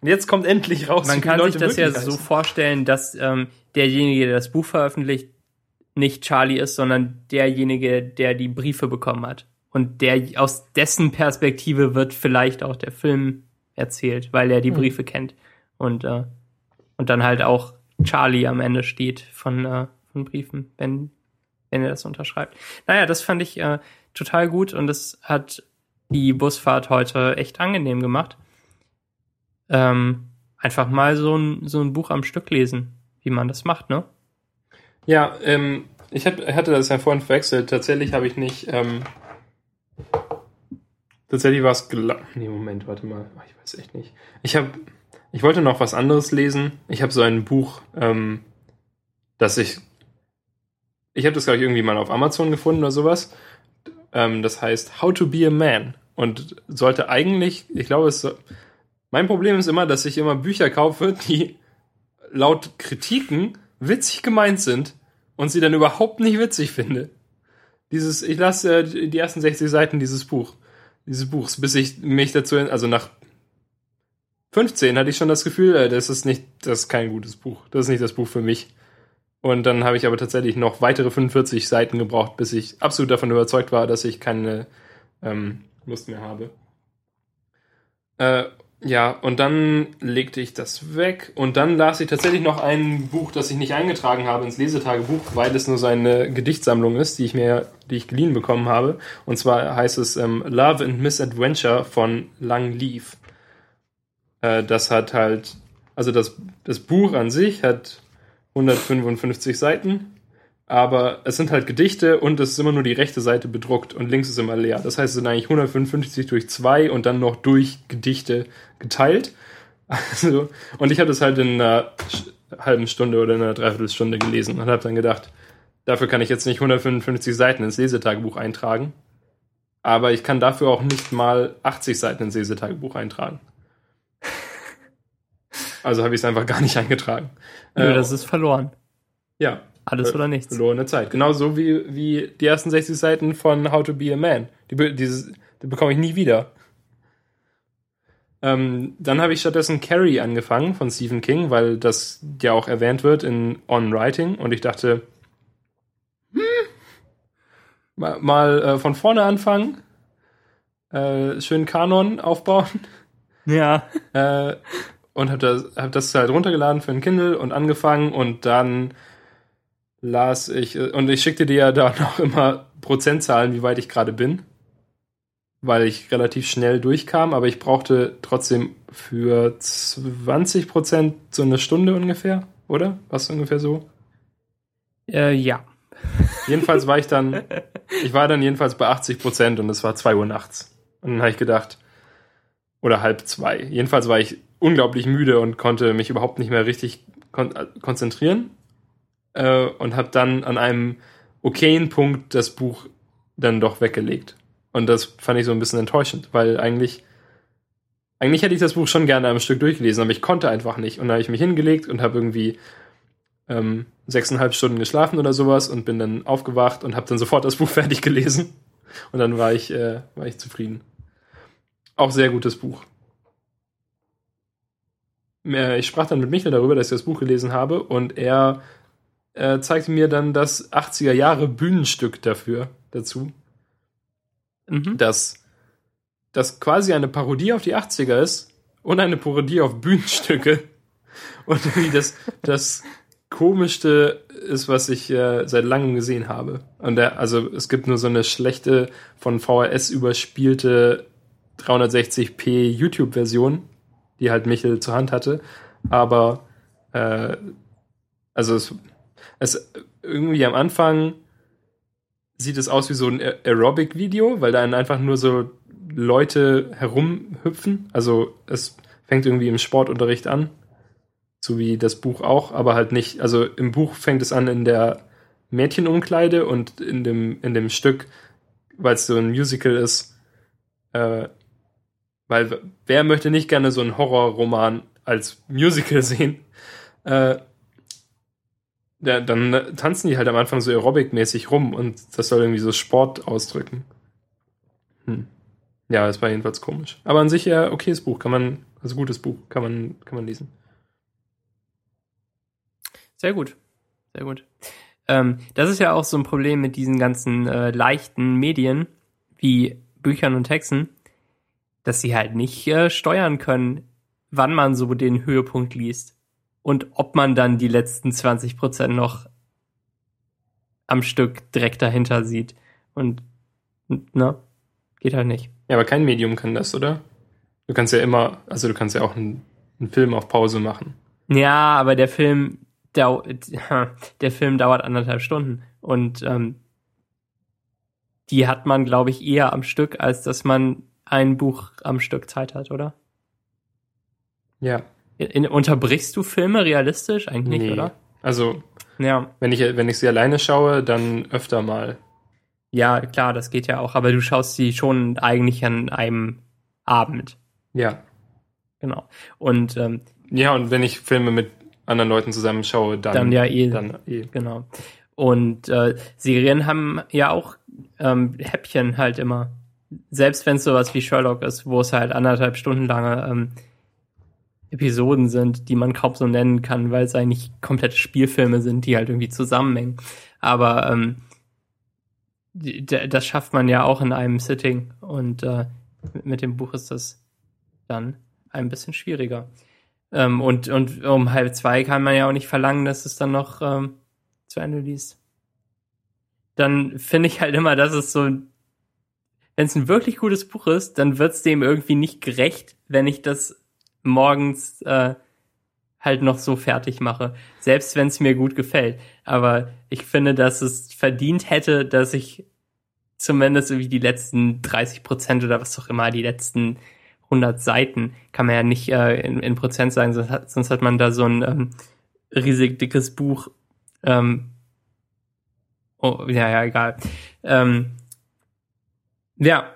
Und jetzt kommt endlich raus. Man kann sich das ja heißen. so vorstellen, dass ähm, derjenige, der das Buch veröffentlicht, nicht Charlie ist, sondern derjenige, der die Briefe bekommen hat. Und der aus dessen Perspektive wird vielleicht auch der Film erzählt, weil er die mhm. Briefe kennt. Und, äh, und dann halt auch Charlie am Ende steht von, äh, von Briefen, wenn, wenn er das unterschreibt. Naja, das fand ich äh, total gut und das hat die Busfahrt heute echt angenehm gemacht. Ähm, einfach mal so ein, so ein Buch am Stück lesen, wie man das macht, ne? Ja, ähm, ich hab, hatte das ja vorhin verwechselt. Tatsächlich habe ich nicht. Ähm, tatsächlich war es. Nee, Moment, warte mal. Ich weiß echt nicht. Ich habe. Ich wollte noch was anderes lesen. Ich habe so ein Buch, ähm, das ich. Ich habe das, glaube ich, irgendwie mal auf Amazon gefunden oder sowas. Ähm, das heißt How to Be a Man. Und sollte eigentlich, ich glaube, es. Mein Problem ist immer, dass ich immer Bücher kaufe, die laut Kritiken witzig gemeint sind und sie dann überhaupt nicht witzig finde. Dieses, ich lasse äh, die ersten 60 Seiten dieses Buch, dieses Buchs, bis ich mich dazu, also nach 15 hatte ich schon das Gefühl, äh, das ist nicht, das ist kein gutes Buch. Das ist nicht das Buch für mich. Und dann habe ich aber tatsächlich noch weitere 45 Seiten gebraucht, bis ich absolut davon überzeugt war, dass ich keine ähm, Lust mehr habe. Äh, ja, und dann legte ich das weg und dann las ich tatsächlich noch ein Buch, das ich nicht eingetragen habe ins Lesetagebuch, weil es nur so eine Gedichtsammlung ist, die ich mir, die ich geliehen bekommen habe. Und zwar heißt es ähm, Love and Misadventure von Lang Leaf. Äh, das hat halt, also das, das Buch an sich hat 155 Seiten aber es sind halt Gedichte und es ist immer nur die rechte Seite bedruckt und links ist immer leer. Das heißt, es sind eigentlich 155 durch zwei und dann noch durch Gedichte geteilt. Also, und ich habe das halt in einer halben Stunde oder in einer Dreiviertelstunde gelesen und habe dann gedacht, dafür kann ich jetzt nicht 155 Seiten ins Lesetagebuch eintragen, aber ich kann dafür auch nicht mal 80 Seiten ins Lesetagebuch eintragen. Also habe ich es einfach gar nicht eingetragen. Nö, äh, das ist verloren. Ja, alles oder nichts. Verlorene Zeit. Genauso wie, wie die ersten 60 Seiten von How to Be a Man. Die, dieses, die bekomme ich nie wieder. Ähm, dann habe ich stattdessen Carrie angefangen von Stephen King, weil das ja auch erwähnt wird in On Writing. Und ich dachte, hm, mal, mal äh, von vorne anfangen, äh, schönen Kanon aufbauen. Ja. Äh, und habe das, hab das halt runtergeladen für ein Kindle und angefangen und dann las ich, und ich schickte dir ja da noch immer Prozentzahlen, wie weit ich gerade bin. weil ich relativ schnell durchkam, aber ich brauchte trotzdem für 20 Prozent so eine Stunde ungefähr, oder? Was ungefähr so? Äh, ja. Jedenfalls war ich dann, ich war dann jedenfalls bei 80 Prozent und es war 2 Uhr nachts. Und dann habe ich gedacht, oder halb zwei. Jedenfalls war ich unglaublich müde und konnte mich überhaupt nicht mehr richtig kon konzentrieren äh, und habe dann an einem okayen Punkt das Buch dann doch weggelegt. Und das fand ich so ein bisschen enttäuschend, weil eigentlich eigentlich hätte ich das Buch schon gerne am Stück durchgelesen, aber ich konnte einfach nicht. Und da habe ich mich hingelegt und habe irgendwie ähm, sechseinhalb Stunden geschlafen oder sowas und bin dann aufgewacht und habe dann sofort das Buch fertig gelesen. Und dann war ich, äh, war ich zufrieden. Auch sehr gutes Buch. Ich sprach dann mit Michael darüber, dass ich das Buch gelesen habe und er äh, zeigte mir dann das 80er Jahre Bühnenstück dafür dazu. Mhm. Das das quasi eine Parodie auf die 80er ist und eine Parodie auf Bühnenstücke. Und irgendwie das, das komischste ist, was ich äh, seit langem gesehen habe. Und der, also es gibt nur so eine schlechte, von VHS überspielte 360p YouTube-Version, die halt Michel zur Hand hatte. Aber äh, also es, es irgendwie am Anfang sieht es aus wie so ein Aerobic-Video, weil da einfach nur so Leute herumhüpfen. Also es fängt irgendwie im Sportunterricht an, so wie das Buch auch, aber halt nicht. Also im Buch fängt es an in der Mädchenumkleide und in dem, in dem Stück, weil es so ein Musical ist, äh, weil wer möchte nicht gerne so einen Horrorroman als Musical sehen? Äh, ja, dann tanzen die halt am Anfang so aerobic-mäßig rum und das soll irgendwie so Sport ausdrücken. Hm. Ja, es war jedenfalls komisch. Aber an sich ja okayes Buch, kann man, also gutes Buch, kann man, kann man lesen. Sehr gut. Sehr gut. Ähm, das ist ja auch so ein Problem mit diesen ganzen äh, leichten Medien wie Büchern und Texten, dass sie halt nicht äh, steuern können, wann man so den Höhepunkt liest und ob man dann die letzten 20 Prozent noch am Stück direkt dahinter sieht. Und, ne? Geht halt nicht. Ja, aber kein Medium kann das, oder? Du kannst ja immer, also du kannst ja auch einen, einen Film auf Pause machen. Ja, aber der Film, der, der Film dauert anderthalb Stunden und ähm, die hat man, glaube ich, eher am Stück, als dass man ein Buch am Stück Zeit hat, oder? Ja. In, unterbrichst du Filme realistisch eigentlich, nee. oder? Also, ja. wenn ich wenn ich sie alleine schaue, dann öfter mal. Ja, klar, das geht ja auch, aber du schaust sie schon eigentlich an einem Abend. Ja. Genau. Und ähm, ja, und wenn ich Filme mit anderen Leuten zusammen schaue, dann, dann ja eh. Dann eh. Genau. Und äh, Serien haben ja auch ähm, Häppchen halt immer. Selbst wenn es sowas wie Sherlock ist, wo es halt anderthalb Stunden lange ähm, Episoden sind, die man kaum so nennen kann, weil es eigentlich komplette Spielfilme sind, die halt irgendwie zusammenhängen. Aber ähm, das schafft man ja auch in einem Sitting und äh, mit dem Buch ist das dann ein bisschen schwieriger. Ähm, und, und um halb zwei kann man ja auch nicht verlangen, dass es dann noch ähm, zu Ende liest. Dann finde ich halt immer, dass es so, wenn es ein wirklich gutes Buch ist, dann wird es dem irgendwie nicht gerecht, wenn ich das morgens äh, halt noch so fertig mache, selbst wenn es mir gut gefällt. Aber ich finde, dass es verdient hätte, dass ich zumindest irgendwie die letzten 30 Prozent oder was auch immer, die letzten 100 Seiten, kann man ja nicht äh, in, in Prozent sagen, sonst hat, sonst hat man da so ein ähm, riesig dickes Buch. Ähm, oh, ja, ja, egal. Ähm, ja,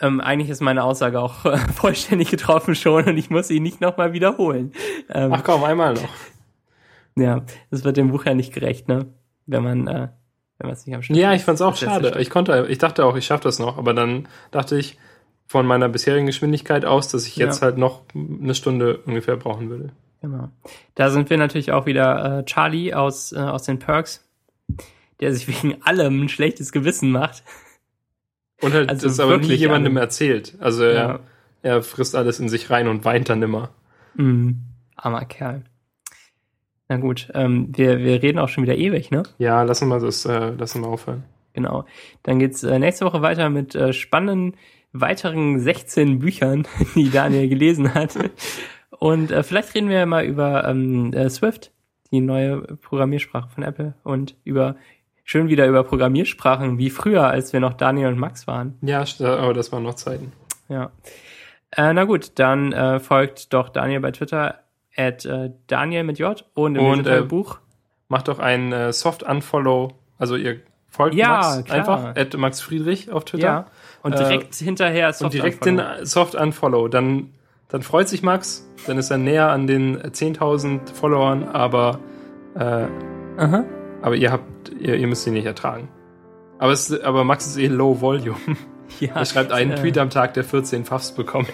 ähm, eigentlich ist meine Aussage auch äh, vollständig getroffen schon und ich muss sie nicht nochmal wiederholen. Ähm, Ach komm, einmal noch. Ja, das wird dem Buch ja nicht gerecht, ne? Wenn man, äh, wenn man es nicht am Start Ja, ich fand's auch schade. Ich konnte, ich dachte auch, ich schaffe das noch, aber dann dachte ich von meiner bisherigen Geschwindigkeit aus, dass ich jetzt ja. halt noch eine Stunde ungefähr brauchen würde. Genau. Da sind wir natürlich auch wieder äh, Charlie aus, äh, aus den Perks, der sich wegen allem ein schlechtes Gewissen macht. Und halt also das aber nie jemandem alle. erzählt. Also er, ja. er frisst alles in sich rein und weint dann immer. Mhm. Armer Kerl. Na gut, ähm, wir, wir reden auch schon wieder ewig, ne? Ja, lassen wir das, äh, lassen wir aufhören. Genau. Dann geht's äh, nächste Woche weiter mit äh, spannenden weiteren 16 Büchern, die Daniel gelesen hat. Und äh, vielleicht reden wir mal über ähm, äh, Swift, die neue Programmiersprache von Apple und über schön wieder über Programmiersprachen wie früher, als wir noch Daniel und Max waren. Ja, aber das waren noch Zeiten. Ja. Äh, na gut, dann äh, folgt doch Daniel bei Twitter at äh, Daniel mit J und im Und, äh, Buch. Macht doch ein äh, Soft-Unfollow, also ihr folgt Ja, Max klar. einfach, at Max Friedrich auf Twitter. Ja. Und Äh, direkt hinterher und direkt den Soft-Unfollow. Dann, dann freut sich Max, dann ist er näher an den 10.000 Followern, aber, äh, Aha. Aber ihr habt, ihr, ihr müsst ihn nicht ertragen. Aber, es, aber Max ist eh Low Volume. Ja, Er schreibt einen äh, Tweet am Tag, der 14 Puffs bekommt.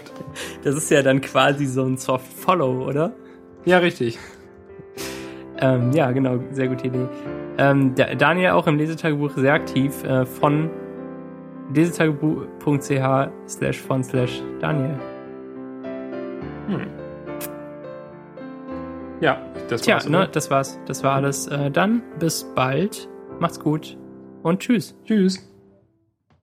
Das ist ja dann quasi so ein Soft Follow, oder? Ja, richtig. Ähm, ja, genau, sehr gute Idee. Ähm, Da- Daniel auch im Lesetagebuch sehr aktiv äh, von lesetagebuch.ch slash von slash Daniel. Ja, das Tja, war's. ne, oder? das war's. Das war alles. Äh, dann bis bald. Macht's gut und tschüss. Tschüss.